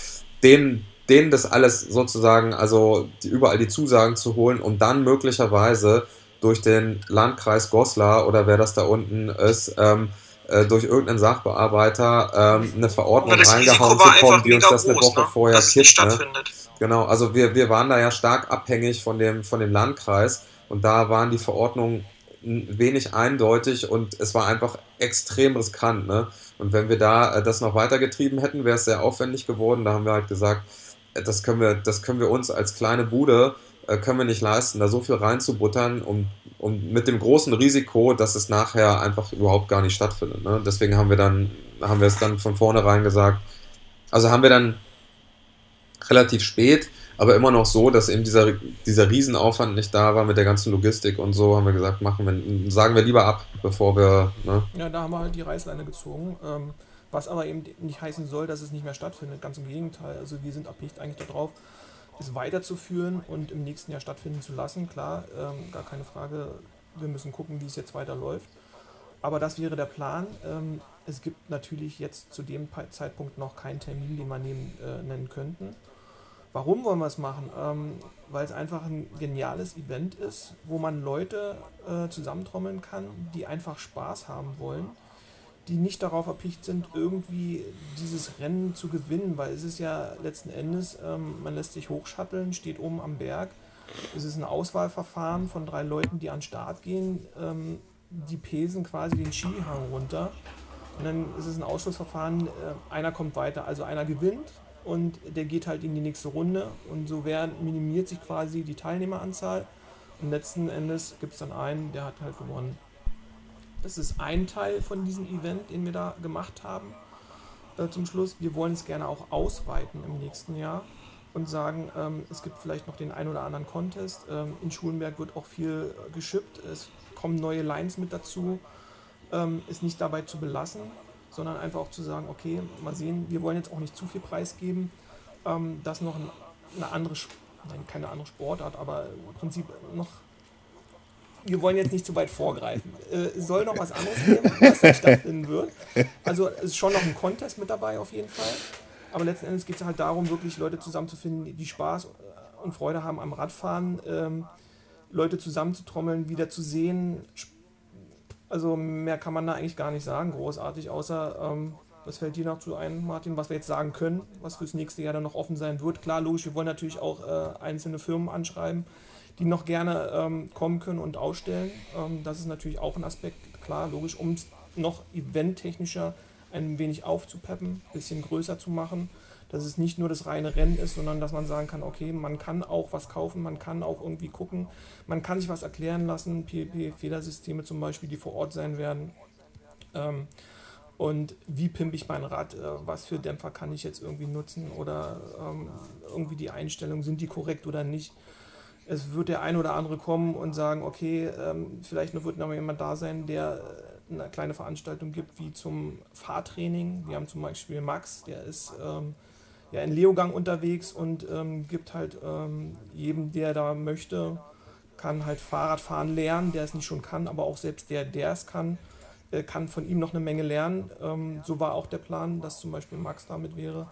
S6: denen, denen das alles sozusagen, also die, überall die Zusagen zu holen, um dann möglicherweise durch den Landkreis Goslar oder wer das da unten ist, ähm, äh, durch irgendeinen Sachbearbeiter ähm, eine Verordnung reingehauen zu kommen, die uns das eine Woche ne? vorher kippt. Ne? Genau, also wir, wir waren da ja stark abhängig von dem, von dem Landkreis und da waren die Verordnungen wenig eindeutig und es war einfach extrem riskant. Ne? Und wenn wir da äh, das noch weitergetrieben hätten, wäre es sehr aufwendig geworden. Da haben wir halt gesagt, äh, das können wir, das können wir uns als kleine Bude können wir nicht leisten, da so viel reinzubuttern, um, um mit dem großen Risiko, dass es nachher einfach überhaupt gar nicht stattfindet. Ne? Deswegen haben wir dann, haben wir es dann von vornherein gesagt. Also haben wir dann relativ spät, aber immer noch so, dass eben dieser, dieser Riesenaufwand nicht da war mit der ganzen Logistik und so, haben wir gesagt, machen wir, sagen wir lieber ab, bevor wir. Ne?
S4: Ja, da haben wir halt die Reißleine gezogen. Ähm, was aber eben nicht heißen soll, dass es nicht mehr stattfindet. Ganz im Gegenteil. Also wir sind erpicht eigentlich darauf, es weiterzuführen und im nächsten Jahr stattfinden zu lassen. Klar, ähm, gar keine Frage. Wir müssen gucken, wie es jetzt weiterläuft. Aber das wäre der Plan. Ähm, es gibt natürlich jetzt zu dem Zeitpunkt noch keinen Termin, den wir nehmen, äh, nennen könnten. Warum wollen wir es machen? Ähm, weil es einfach ein geniales Event ist, wo man Leute äh, zusammentrommeln kann, die einfach Spaß haben wollen die nicht darauf erpicht sind, irgendwie dieses Rennen zu gewinnen, weil es ist ja letzten Endes, ähm, man lässt sich hochschatteln, steht oben am Berg. Es ist ein Auswahlverfahren von drei Leuten, die an den Start gehen. Ähm, die pesen quasi den Skihang runter. Und dann ist es ein Ausschlussverfahren, äh, einer kommt weiter, also einer gewinnt und der geht halt in die nächste Runde. Und so werden, minimiert sich quasi die Teilnehmeranzahl. Und letzten Endes gibt es dann einen, der hat halt gewonnen. Das ist ein Teil von diesem Event, den wir da gemacht haben. Äh, zum Schluss, wir wollen es gerne auch ausweiten im nächsten Jahr und sagen, ähm, es gibt vielleicht noch den ein oder anderen Contest. Ähm, in Schulenberg wird auch viel geschippt. Es kommen neue Lines mit dazu. Ähm, es nicht dabei zu belassen, sondern einfach auch zu sagen, okay, mal sehen, wir wollen jetzt auch nicht zu viel preisgeben, ähm, dass noch ein, eine andere, nein, keine andere Sportart, aber im Prinzip noch wir wollen jetzt nicht zu weit vorgreifen. Äh, soll noch was anderes geben, was nicht stattfinden wird. Also es ist schon noch ein Contest mit dabei auf jeden Fall. Aber letzten Endes geht es halt darum, wirklich Leute zusammenzufinden, die Spaß und Freude haben am Radfahren, ähm, Leute zusammenzutrommeln, wieder zu sehen. Also mehr kann man da eigentlich gar nicht sagen, großartig, außer ähm, was fällt dir noch zu ein, Martin, was wir jetzt sagen können, was fürs nächste Jahr dann noch offen sein wird. Klar, logisch, wir wollen natürlich auch äh, einzelne Firmen anschreiben die noch gerne ähm, kommen können und ausstellen. Ähm, das ist natürlich auch ein Aspekt, klar, logisch, um es noch eventtechnischer ein wenig aufzupeppen, ein bisschen größer zu machen, dass es nicht nur das reine Rennen ist, sondern dass man sagen kann, okay, man kann auch was kaufen, man kann auch irgendwie gucken, man kann sich was erklären lassen, PEP-Federsysteme zum Beispiel, die vor Ort sein werden. Ähm, und wie pimpe ich mein Rad, äh, was für Dämpfer kann ich jetzt irgendwie nutzen oder ähm, irgendwie die Einstellungen, sind die korrekt oder nicht es wird der ein oder andere kommen und sagen, okay, ähm, vielleicht wird noch jemand da sein, der äh, eine kleine Veranstaltung gibt, wie zum Fahrtraining. Wir haben zum Beispiel Max, der ist ähm, ja in Leogang unterwegs und ähm, gibt halt ähm, jedem, der da möchte, kann halt Fahrradfahren lernen, der es nicht schon kann, aber auch selbst der, der es kann, äh, kann von ihm noch eine Menge lernen. Ähm, so war auch der Plan, dass zum Beispiel Max damit wäre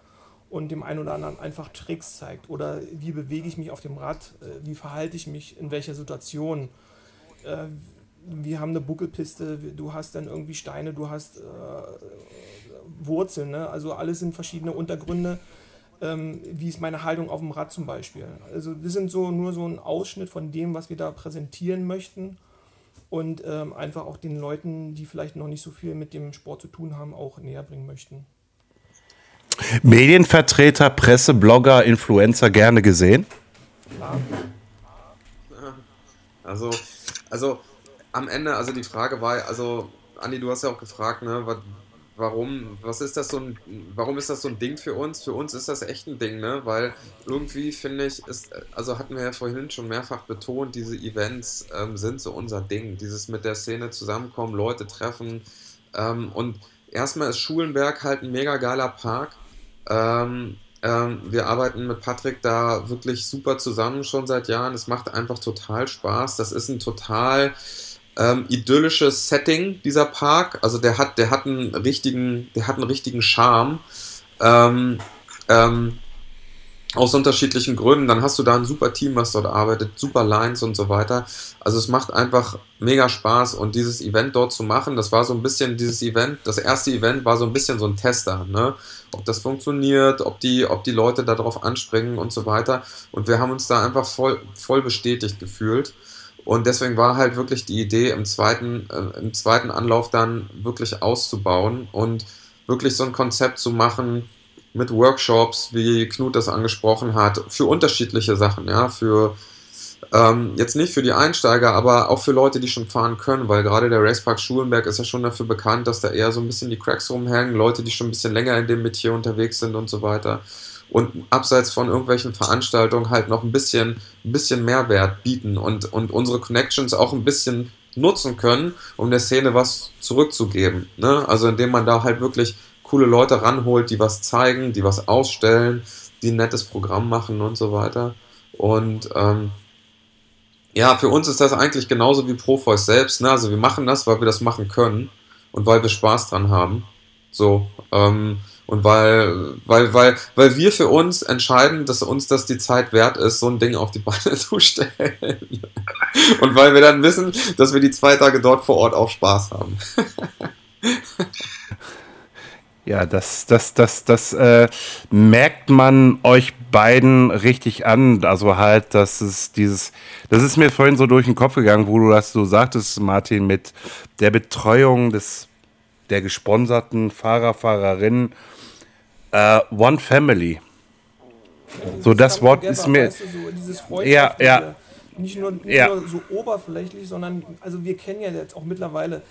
S4: und dem einen oder anderen einfach Tricks zeigt. Oder wie bewege ich mich auf dem Rad, äh, wie verhalte ich mich in welcher Situation. Äh, wir haben eine Buckelpiste, du hast dann irgendwie Steine, du hast äh, Wurzeln, ne? also alles sind verschiedene Untergründe. Ähm, wie ist meine Haltung auf dem Rad zum Beispiel. Also das sind so nur so ein Ausschnitt von dem, was wir da präsentieren möchten und ähm, einfach auch den Leuten, die vielleicht noch nicht so viel mit dem Sport zu tun haben, auch näher bringen möchten.
S2: Medienvertreter, Presse, Blogger, Influencer gerne gesehen?
S6: Also, also am Ende, also die Frage war, also Andi, du hast ja auch gefragt, ne, warum, was ist das so ein, warum ist das so ein Ding für uns? Für uns ist das echt ein Ding, ne, weil irgendwie finde ich, ist, also hatten wir ja vorhin schon mehrfach betont, diese Events ähm, sind so unser Ding, dieses mit der Szene zusammenkommen, Leute treffen ähm, und erstmal ist Schulenberg halt ein mega geiler Park ähm, Ähm, wir arbeiten mit Patrick da wirklich super zusammen schon seit Jahren. Es macht einfach total Spaß. Das ist ein total ähm, idyllisches Setting, dieser Park. Also der hat, der hat einen richtigen, der hat einen richtigen Charme. Ähm, ähm, aus unterschiedlichen Gründen. Dann hast du da ein super Team, was dort arbeitet, super Lines und so weiter. Also es macht einfach mega Spaß und dieses Event dort zu machen, das war so ein bisschen dieses Event, das erste Event war so ein bisschen so ein Tester, ne? Ob das funktioniert, ob die, ob die Leute darauf anspringen und so weiter. Und wir haben uns da einfach voll, voll bestätigt gefühlt. Und deswegen war halt wirklich die Idee, im zweiten, äh, im zweiten Anlauf dann wirklich auszubauen und wirklich so ein Konzept zu machen, mit Workshops, wie Knut das angesprochen hat, für unterschiedliche Sachen, ja, für ähm, jetzt nicht für die Einsteiger, aber auch für Leute, die schon fahren können, weil gerade der Racepark Schulenberg ist ja schon dafür bekannt, dass da eher so ein bisschen die Cracks rumhängen, Leute, die schon ein bisschen länger in dem Metier unterwegs sind und so weiter. Und abseits von irgendwelchen Veranstaltungen halt noch ein bisschen, ein bisschen Mehrwert bieten und, und unsere Connections auch ein bisschen nutzen können, um der Szene was zurückzugeben. Ne? Also indem man da halt wirklich coole Leute ranholt, die was zeigen, die was ausstellen, die ein nettes Programm machen und so weiter. Und ähm, ja, für uns ist das eigentlich genauso wie Profois selbst. Ne? Also wir machen das, weil wir das machen können und weil wir Spaß dran haben. So, ähm, und weil, weil, weil, weil wir für uns entscheiden, dass uns das die Zeit wert ist, so ein Ding auf die Beine zu stellen. Und weil wir dann wissen, dass wir die zwei Tage dort vor Ort auch Spaß haben.
S2: Ja, das, das, das, das äh, merkt man euch beiden richtig an. Also halt, dass es dieses, das ist mir vorhin so durch den Kopf gegangen, wo du das so sagtest, Martin, mit der Betreuung des, der gesponserten Fahrer, Fahrerinnen. Äh, One Family.
S4: Ja,
S2: so das Wort
S4: together,
S2: ist mir.
S4: Weißt du, so dieses
S2: Ja, ja.
S4: Nicht, nur, nicht
S2: Ja.
S4: nur so oberflächlich, sondern also wir kennen ja jetzt auch mittlerweile,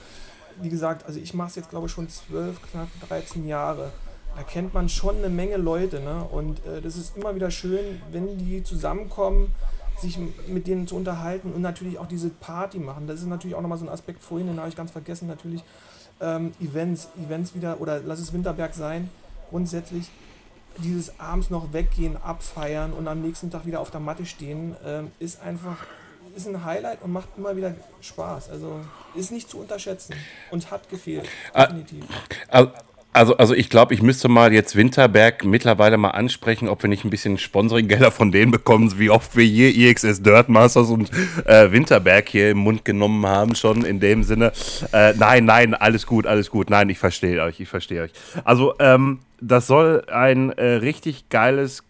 S4: wie gesagt, also ich mache es jetzt glaube ich schon 12, knapp 13 Jahre. Da kennt man schon eine Menge Leute, ne? Und äh, das ist immer wieder schön, wenn die zusammenkommen, sich mit denen zu unterhalten und natürlich auch diese Party machen. Das ist natürlich auch nochmal so ein Aspekt vorhin, den habe ich ganz vergessen, natürlich ähm, Events, Events wieder, oder lass es Winterberg sein, grundsätzlich dieses abends noch weggehen, abfeiern und am nächsten Tag wieder auf der Matte stehen, ähm, ist einfach ist ein Highlight und macht immer wieder Spaß. Also ist nicht zu unterschätzen und hat gefehlt.
S2: Ah.
S4: Definitiv.
S2: Al- Also, also ich glaube, ich müsste mal jetzt Winterberg mittlerweile mal ansprechen, ob wir nicht ein bisschen Sponsoringgelder von denen bekommen, wie oft wir hier IXS Dirt Masters und äh, Winterberg hier im Mund genommen haben, schon in dem Sinne. Äh, nein, nein, alles gut, alles gut. Nein, ich verstehe euch, ich verstehe euch. Also, ähm, das soll ein äh, richtig geiles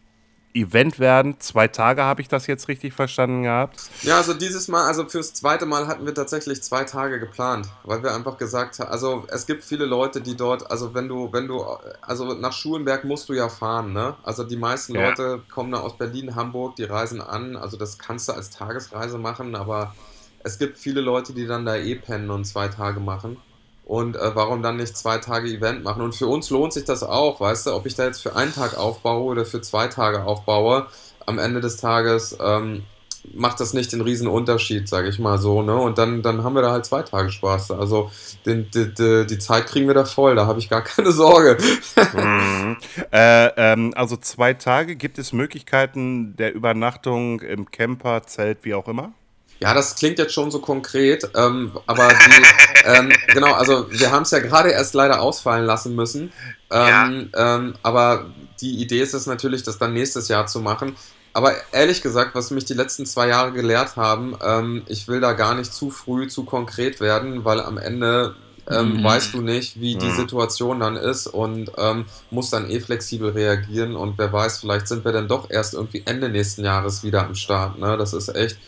S2: Event werden. Zwei Tage habe ich das jetzt richtig verstanden gehabt.
S6: Ja, also dieses Mal, also fürs zweite Mal hatten wir tatsächlich zwei Tage geplant, weil wir einfach gesagt haben, also es gibt viele Leute, die dort, also wenn du, wenn du, also nach Schulenberg musst du ja fahren, ne? Also die meisten
S2: Ja.
S6: Leute kommen da aus Berlin, Hamburg, die reisen an, also das kannst du als Tagesreise machen, aber es gibt viele Leute, die dann da eh pennen und zwei Tage machen. Und äh, warum dann nicht zwei Tage Event machen? Und für uns lohnt sich das auch, weißt du, ob ich da jetzt für einen Tag aufbaue oder für zwei Tage aufbaue. Am Ende des Tages ähm, macht das nicht den riesen Unterschied, sage ich mal so. Ne? Und dann, dann haben wir da halt zwei Tage Spaß. Also den, die, die, die Zeit kriegen wir da voll, da habe ich gar keine Sorge.
S2: Mhm. Äh, ähm, also zwei Tage. Gibt es Möglichkeiten der Übernachtung im Camper, Zelt, wie auch immer?
S6: Ja, das klingt jetzt schon so konkret, ähm, aber die, ähm, genau, also wir haben es ja gerade erst leider ausfallen lassen müssen. Ähm, ähm, aber die Idee ist es natürlich, das dann nächstes Jahr zu machen. Aber ehrlich gesagt, was mich die letzten zwei Jahre gelehrt haben, ähm, ich will da gar nicht zu früh zu konkret werden, weil am Ende ähm,
S3: Mhm.
S6: weißt du nicht, wie die
S2: Mhm.
S6: Situation dann ist und ähm, musst dann eh flexibel reagieren und wer weiß, vielleicht sind wir dann doch erst irgendwie Ende nächsten Jahres wieder am Start. Ne? Das ist echt.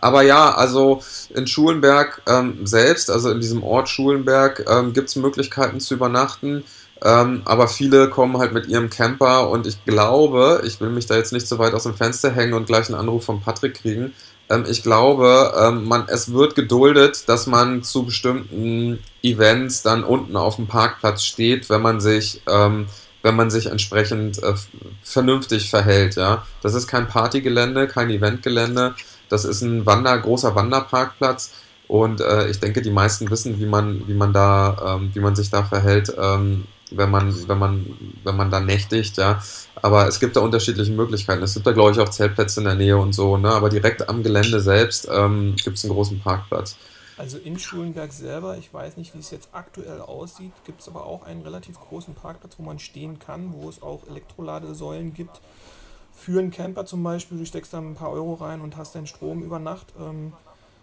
S6: Aber ja, also in Schulenberg ähm, selbst, also in diesem Ort Schulenberg, ähm, gibt es Möglichkeiten zu übernachten. Ähm, aber viele kommen halt mit ihrem Camper und ich glaube, ich will mich da jetzt nicht so weit aus dem Fenster hängen und gleich einen Anruf von Patrick kriegen. Ähm, ich glaube, ähm, man, es wird geduldet, dass man zu bestimmten Events dann unten auf dem Parkplatz steht, wenn man sich, ähm, wenn man sich entsprechend äh, vernünftig verhält. Ja, das ist kein Partygelände, kein Eventgelände. Das ist ein Wander, großer Wanderparkplatz. Und äh, ich denke, die meisten wissen, wie man, wie man da, ähm, wie man sich da verhält, ähm, wenn man, wenn man, wenn man da nächtigt, ja. Aber es gibt da unterschiedliche Möglichkeiten. Es gibt da, glaube ich, auch Zeltplätze in der Nähe und so, ne? Aber direkt am Gelände selbst ähm, gibt es einen großen Parkplatz.
S4: Also in Schulenberg selber, ich weiß nicht, wie es jetzt aktuell aussieht, gibt es aber auch einen relativ großen Parkplatz, wo man stehen kann, wo es auch Elektroladesäulen gibt. Für einen Camper zum Beispiel, du steckst da ein paar Euro rein und hast deinen Strom über Nacht. Ähm,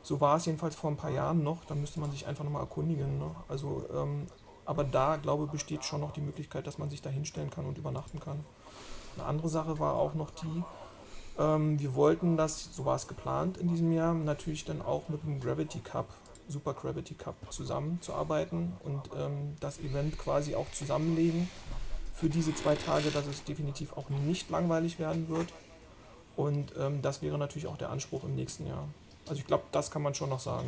S4: so war es jedenfalls vor ein paar Jahren noch. Da müsste man sich einfach nochmal erkundigen. Ne? Also, ähm, aber da, glaube ich, besteht schon noch die Möglichkeit, dass man sich da hinstellen kann und übernachten kann. Eine andere Sache war auch noch die, ähm, wir wollten das, so war es geplant in diesem Jahr, natürlich dann auch mit dem Gravity Cup, Super Gravity Cup zusammenzuarbeiten und ähm, das Event quasi auch zusammenlegen für diese zwei Tage, dass es definitiv auch nicht langweilig werden wird. Und ähm, das wäre natürlich auch der Anspruch im nächsten Jahr. Also ich glaube, das kann man schon noch sagen.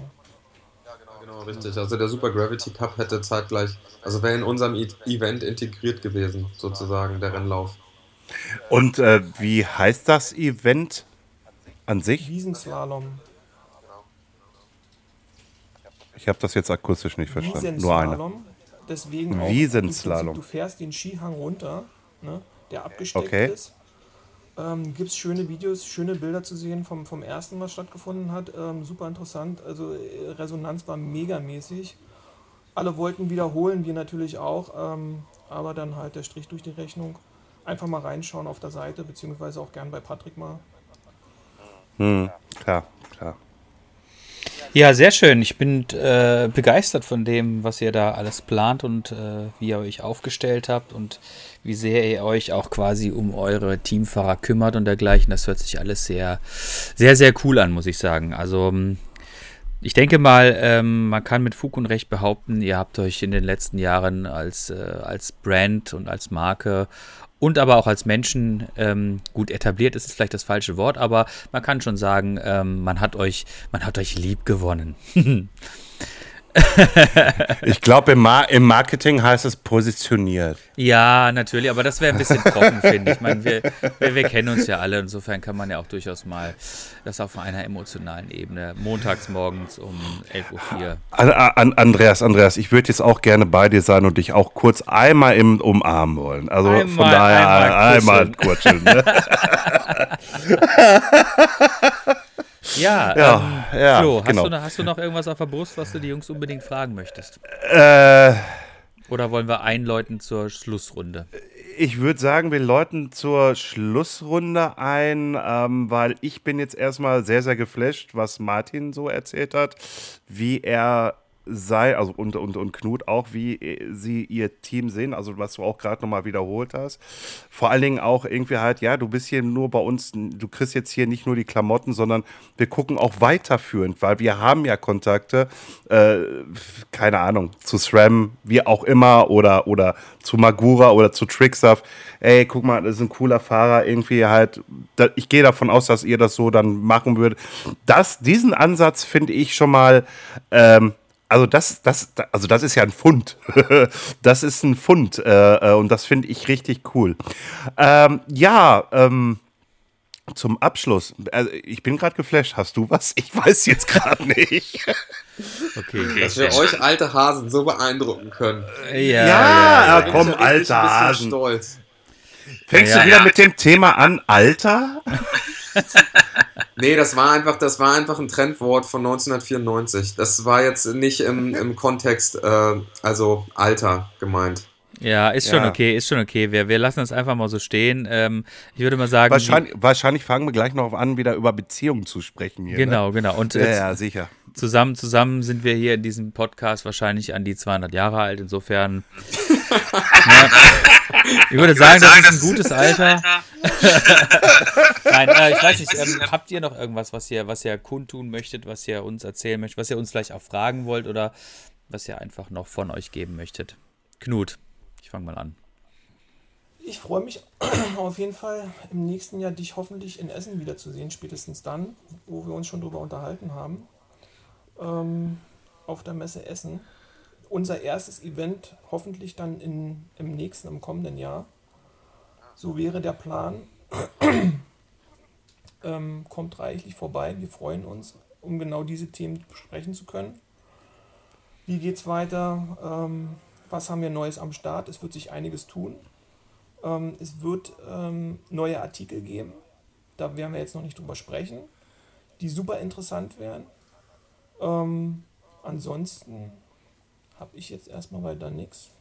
S6: Genau, richtig. Also der Super Gravity Cup hätte zeitgleich, also wäre in unserem e Event integriert gewesen, sozusagen, der Rennlauf.
S2: Und äh, wie heißt das Event an sich?
S4: Wiesenslalom.
S2: Ich habe das jetzt akustisch nicht verstanden. Nur eine.
S4: Deswegen auch,
S2: Wiesenslalom.
S4: Du fährst den Skihang runter, ne, der abgesteckt
S2: okay.
S4: ist. Ähm, Gibt es schöne Videos, schöne Bilder zu sehen vom, vom ersten, was stattgefunden hat. Ähm, super interessant. Also äh, Resonanz war megamäßig. Alle wollten wiederholen, wir natürlich auch. Ähm, aber dann halt der Strich durch die Rechnung. Einfach mal reinschauen auf der Seite, beziehungsweise auch gern bei Patrick mal.
S2: Hm, klar, klar.
S3: Ja, sehr schön. Ich bin äh, begeistert von dem, was ihr da alles plant und äh, wie ihr euch aufgestellt habt und wie sehr ihr euch auch quasi um eure Teamfahrer kümmert und dergleichen. Das hört sich alles sehr, sehr, sehr cool an, muss ich sagen. Also ich denke mal, ähm, man kann mit Fug und Recht behaupten, ihr habt euch in den letzten Jahren als, äh, als Brand und als Marke und aber auch als Menschen ähm, gut etabliert ist, ist vielleicht das falsche Wort, aber man kann schon sagen, ähm, man hat euch, man hat euch lieb gewonnen.
S2: ich glaube, im, Mar im, Marketing heißt es positioniert.
S3: Ja, natürlich, aber das wäre ein bisschen trocken, finde ich. ich meine, wir, wir, wir, kennen uns ja alle, insofern kann man ja auch durchaus mal das auf einer emotionalen Ebene montags morgens um 11.04 Uhr.
S2: An, an, Andreas, Andreas, ich würde jetzt auch gerne bei dir sein und dich auch kurz einmal im Umarmen wollen. Also einmal, von daher einmal kuscheln. Einmal kuscheln
S3: ne? Ja,
S2: ja,
S3: ähm,
S2: ja
S3: Flo,
S2: genau.
S3: hast, du, hast du noch irgendwas auf der Brust, was du die Jungs unbedingt fragen möchtest?
S2: Äh,
S3: Oder wollen wir einläuten zur Schlussrunde?
S2: Ich würde sagen, wir läuten zur Schlussrunde ein, ähm, weil ich bin jetzt erstmal sehr, sehr geflasht, was Martin so erzählt hat, wie er sei, also und, und, und Knut auch, wie sie ihr Team sehen, also was du auch gerade nochmal wiederholt hast. Vor allen Dingen auch irgendwie halt, ja, du bist hier nur bei uns, du kriegst jetzt hier nicht nur die Klamotten, sondern wir gucken auch weiterführend, weil wir haben ja Kontakte, äh, keine Ahnung, zu SRAM, wie auch immer, oder, oder zu Magura oder zu Trickstuff. Ey, guck mal, das ist ein cooler Fahrer, irgendwie halt, da, ich gehe davon aus, dass ihr das so dann machen würdet. Das, diesen Ansatz finde ich schon mal, ähm, also das, das, also das ist ja ein Fund. das ist ein Fund äh, und das finde ich richtig cool. Ähm, ja, ähm, zum Abschluss. Also ich bin gerade geflasht. Hast du was? Ich weiß jetzt gerade nicht.
S6: Okay, Dass wir euch alte Hasen so beeindrucken können.
S2: Ja, ja, ja, ja komm, alte Hasen.
S6: Stolz.
S2: Fängst du wieder mit dem Thema an, Alter?
S6: nee, das war einfach, das war einfach ein Trendwort von 1994. Das war jetzt nicht im, im Kontext, äh, also Alter gemeint.
S3: Ja, ist schon ja. okay, ist schon okay. Wir, wir lassen das einfach mal so stehen. Ähm, ich würde mal sagen.
S2: Wahrscheinlich, wahrscheinlich, fangen wir gleich noch an, wieder über Beziehungen zu sprechen hier.
S3: Genau,
S2: ne?
S3: genau. Und
S2: ja, ja, sicher.
S3: Zusammen, zusammen sind wir hier in diesem Podcast wahrscheinlich an die 200 Jahre alt. Insofern. Ja, ich würde sagen, das ist ein gutes Alter. Nein, äh, ich weiß nicht, ähm, habt ihr noch irgendwas, was ihr, was ihr kundtun möchtet, was ihr uns erzählen möchtet, was ihr uns vielleicht auch fragen wollt oder was ihr einfach noch von euch geben möchtet? Knut, ich fange mal an.
S4: Ich freue mich auf jeden Fall im nächsten Jahr dich hoffentlich in Essen wiederzusehen, spätestens dann, wo wir uns schon drüber unterhalten haben. Ähm, auf der Messe Essen. Unser erstes Event hoffentlich dann in, im nächsten, im kommenden Jahr. So wäre der Plan. ähm, kommt reichlich vorbei, wir freuen uns. um genau diese Themen besprechen zu können. Wie geht es weiter? Ähm, was haben wir Neues am Start? Es wird sich einiges tun. Ähm, es wird ähm, neue Artikel geben. Da werden wir jetzt noch nicht drüber sprechen, die super interessant wären. Ähm, ansonsten habe ich jetzt erstmal weiter nichts.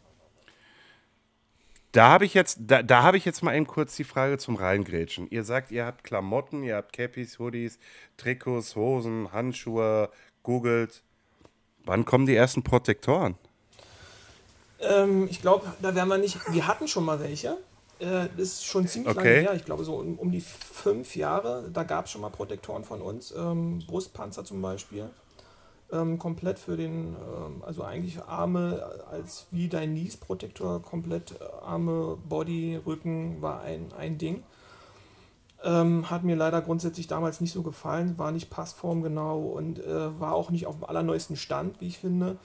S2: Da habe ich jetzt, da, da habe ich jetzt mal eben kurz die Frage zum Reingrätschen. Ihr sagt, ihr habt Klamotten, ihr habt Cappies, Hoodies, Trikots, Hosen, Handschuhe, googelt. Wann kommen die ersten Protektoren?
S4: Ähm, ich glaube, da werden wir nicht. Wir hatten schon mal welche. Äh, das ist schon ziemlich
S2: Okay.
S4: lange her. Ich glaube, so um, um die fünf Jahre. Da gab es schon mal Protektoren von uns. Ähm, Brustpanzer zum Beispiel. Ähm, komplett für den, ähm, also eigentlich Arme als wie dein Nies-Protektor, komplett äh, Arme, Body, Rücken war ein, ein Ding. Ähm, hat mir leider grundsätzlich damals nicht so gefallen, war nicht passformgenau und äh, war auch nicht auf dem allerneuesten Stand, wie ich finde.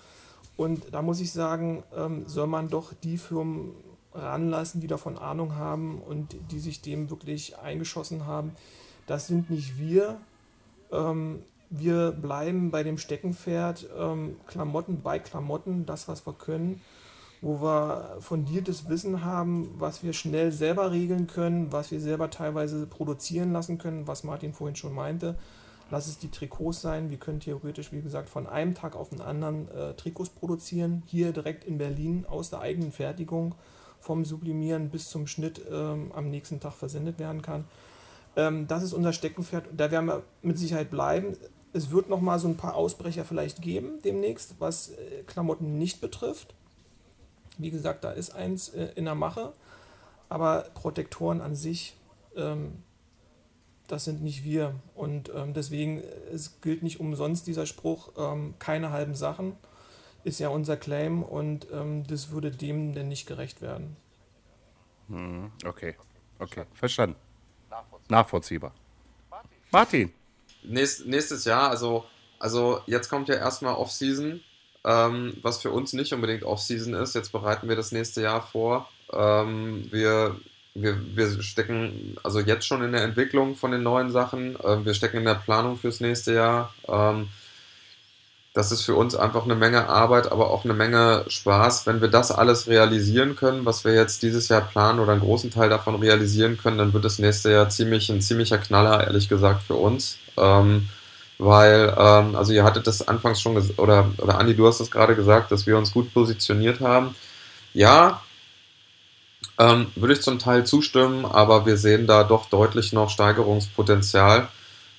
S4: Und da muss ich sagen, ähm, soll man doch die Firmen ranlassen, die davon Ahnung haben und die sich dem wirklich eingeschossen haben. Das sind nicht wir. Wir bleiben bei dem Steckenpferd ähm, Klamotten bei Klamotten, das, was wir können, wo wir fundiertes Wissen haben, was wir schnell selber regeln können, was wir selber teilweise produzieren lassen können, was Martin vorhin schon meinte. Lass es die Trikots sein. Wir können theoretisch, wie gesagt, von einem Tag auf den anderen äh, Trikots produzieren. Hier direkt in Berlin aus der eigenen Fertigung vom Sublimieren bis zum Schnitt ähm, am nächsten Tag versendet werden kann. Ähm, das ist unser Steckenpferd. Da werden wir mit Sicherheit bleiben. Es wird noch mal so ein paar Ausbrecher vielleicht geben demnächst, was äh, Klamotten nicht betrifft. Wie gesagt, da ist eins äh, in der Mache. Aber Protektoren an sich, ähm, das sind nicht wir. Und ähm, deswegen, äh, es gilt nicht umsonst dieser Spruch, ähm, keine halben Sachen, ist ja unser Claim und das würde dem denn nicht gerecht werden.
S2: Okay, okay, verstanden. Nachvollziehbar. Martin,
S6: Nächst, nächstes Jahr, also, also jetzt kommt ja erstmal Off-Season, ähm, was für uns nicht unbedingt Off-Season ist. Jetzt bereiten wir das nächste Jahr vor. Ähm, wir, wir, wir stecken also jetzt schon in der Entwicklung von den neuen Sachen. Ähm, wir stecken in der Planung fürs nächste Jahr. Ähm, das ist für uns einfach eine Menge Arbeit, aber auch eine Menge Spaß. Wenn wir das alles realisieren können, was wir jetzt dieses Jahr planen oder einen großen Teil davon realisieren können, dann wird das nächste Jahr ziemlich ein ziemlicher Knaller, ehrlich gesagt, für uns. Ähm, weil, ähm, also ihr hattet das anfangs schon, oder, oder Andi, du hast es gerade gesagt, dass wir uns gut positioniert haben. Ja, ähm, würde ich zum Teil zustimmen, aber wir sehen da doch deutlich noch Steigerungspotenzial.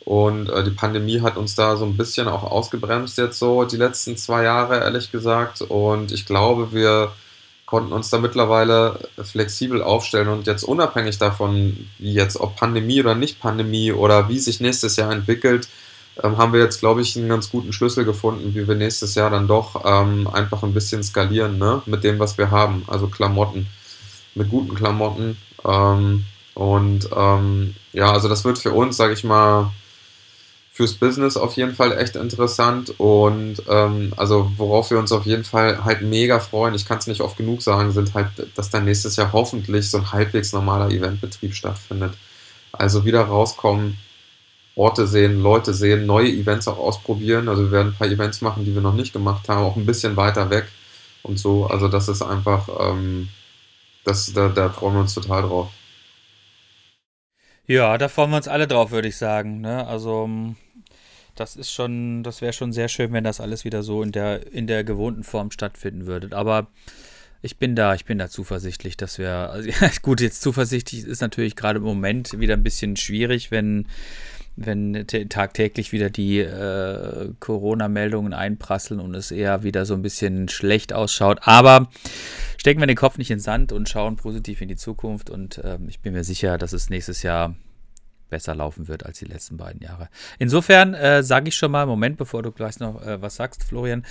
S6: Und äh, die Pandemie hat uns da so ein bisschen auch ausgebremst jetzt so die letzten zwei Jahre, ehrlich gesagt. Und ich glaube, wir konnten uns da mittlerweile flexibel aufstellen und jetzt unabhängig davon, wie jetzt ob Pandemie oder nicht Pandemie oder wie sich nächstes Jahr entwickelt, ähm, haben wir jetzt, glaube ich, einen ganz guten Schlüssel gefunden, wie wir nächstes Jahr dann doch ähm, einfach ein bisschen skalieren, ne? Mit dem, was wir haben. Also Klamotten. Mit guten Klamotten. Ähm, und ähm, ja, also das wird für uns, sage ich mal, fürs Business auf jeden Fall echt interessant und ähm, also worauf wir uns auf jeden Fall halt mega freuen, ich kann es nicht oft genug sagen, sind halt, dass dann nächstes Jahr hoffentlich so ein halbwegs normaler Eventbetrieb stattfindet. Also wieder rauskommen, Orte sehen, Leute sehen, neue Events auch ausprobieren. Also wir werden ein paar Events machen, die wir noch nicht gemacht haben, auch ein bisschen weiter weg und so. Also das ist einfach, ähm, das, da, da freuen wir uns total drauf.
S3: Ja, da freuen wir uns alle drauf, würde ich sagen. Ne? Also, mm, das ist schon, das wäre schon sehr schön, wenn das alles wieder so in der, in der gewohnten Form stattfinden würde. Aber ich bin da, ich bin da zuversichtlich, dass wir, also, ja, gut, jetzt zuversichtlich ist natürlich gerade im Moment wieder ein bisschen schwierig, wenn, wenn tagtäglich wieder die äh, Corona-Meldungen einprasseln und es eher wieder so ein bisschen schlecht ausschaut. Aber stecken wir den Kopf nicht in den Sand und schauen positiv in die Zukunft. Und ähm, ich bin mir sicher, dass es nächstes Jahr besser laufen wird als die letzten beiden Jahre. Insofern äh, sage ich schon mal, Moment, bevor du gleich noch äh, was sagst, Florian,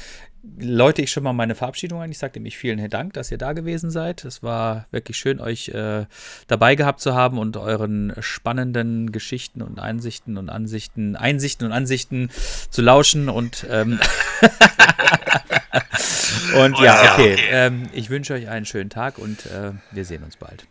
S3: läute ich schon mal meine Verabschiedung ein. Ich sage nämlich vielen Dank, dass ihr da gewesen seid. Es war wirklich schön, euch äh, dabei gehabt zu haben und euren spannenden Geschichten und Einsichten und Ansichten, Einsichten und Ansichten zu lauschen und ähm, und ja, okay. Ähm, ich wünsche euch einen schönen Tag und äh, wir sehen uns bald.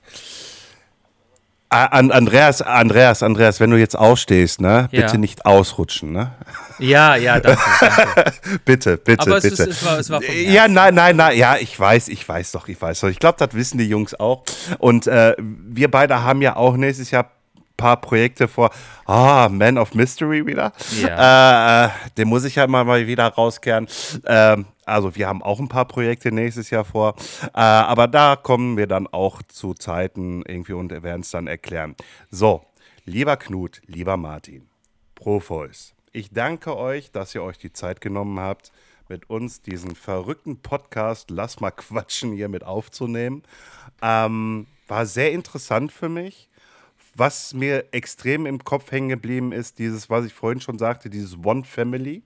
S2: An Andreas, Andreas, Andreas, wenn du jetzt ausstehst, ne,
S3: Ja.
S2: bitte nicht ausrutschen, ne?
S3: Ja, ja, danke. danke.
S2: bitte, bitte,
S3: Aber es,
S2: bitte.
S3: ist, es, war, es war
S2: Ja, nein, nein, nein, ja, ich weiß, ich weiß doch, ich weiß doch. Ich glaube, das wissen die Jungs auch. Und äh, wir beide haben ja auch nächstes Jahr paar Projekte vor. Ah, Man of Mystery wieder.
S3: Ja.
S2: Äh, äh, den muss ich ja mal, mal wieder rauskehren. Ähm, also wir haben auch ein paar Projekte nächstes Jahr vor. Äh, aber da kommen wir dann auch zu Zeiten irgendwie und werden es dann erklären. So, lieber Knut, lieber Martin, Profois. Ich danke euch, dass ihr euch die Zeit genommen habt, mit uns diesen verrückten Podcast Lass mal quatschen hier mit aufzunehmen. Ähm, war sehr interessant für mich. Was mir extrem im Kopf hängen geblieben ist, dieses, was ich vorhin schon sagte, dieses One Family,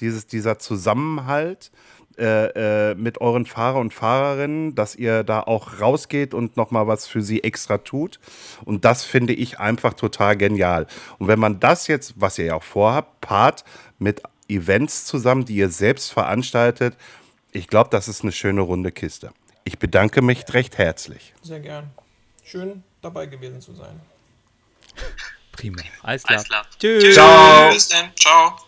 S2: dieses, dieser Zusammenhalt äh, äh, mit euren Fahrer und Fahrerinnen, dass ihr da auch rausgeht und nochmal was für sie extra tut. Und das finde ich einfach total genial. Und wenn man das jetzt, was ihr ja auch vorhabt, paart mit Events zusammen, die ihr selbst veranstaltet, ich glaube, das ist eine schöne runde Kiste. Ich bedanke mich recht herzlich.
S4: Sehr gern. Schön dabei gewesen zu sein.
S3: Prima. Alles klar.
S5: Alles klar.
S3: Tschüss.
S5: Ciao. Bis dann. Ciao.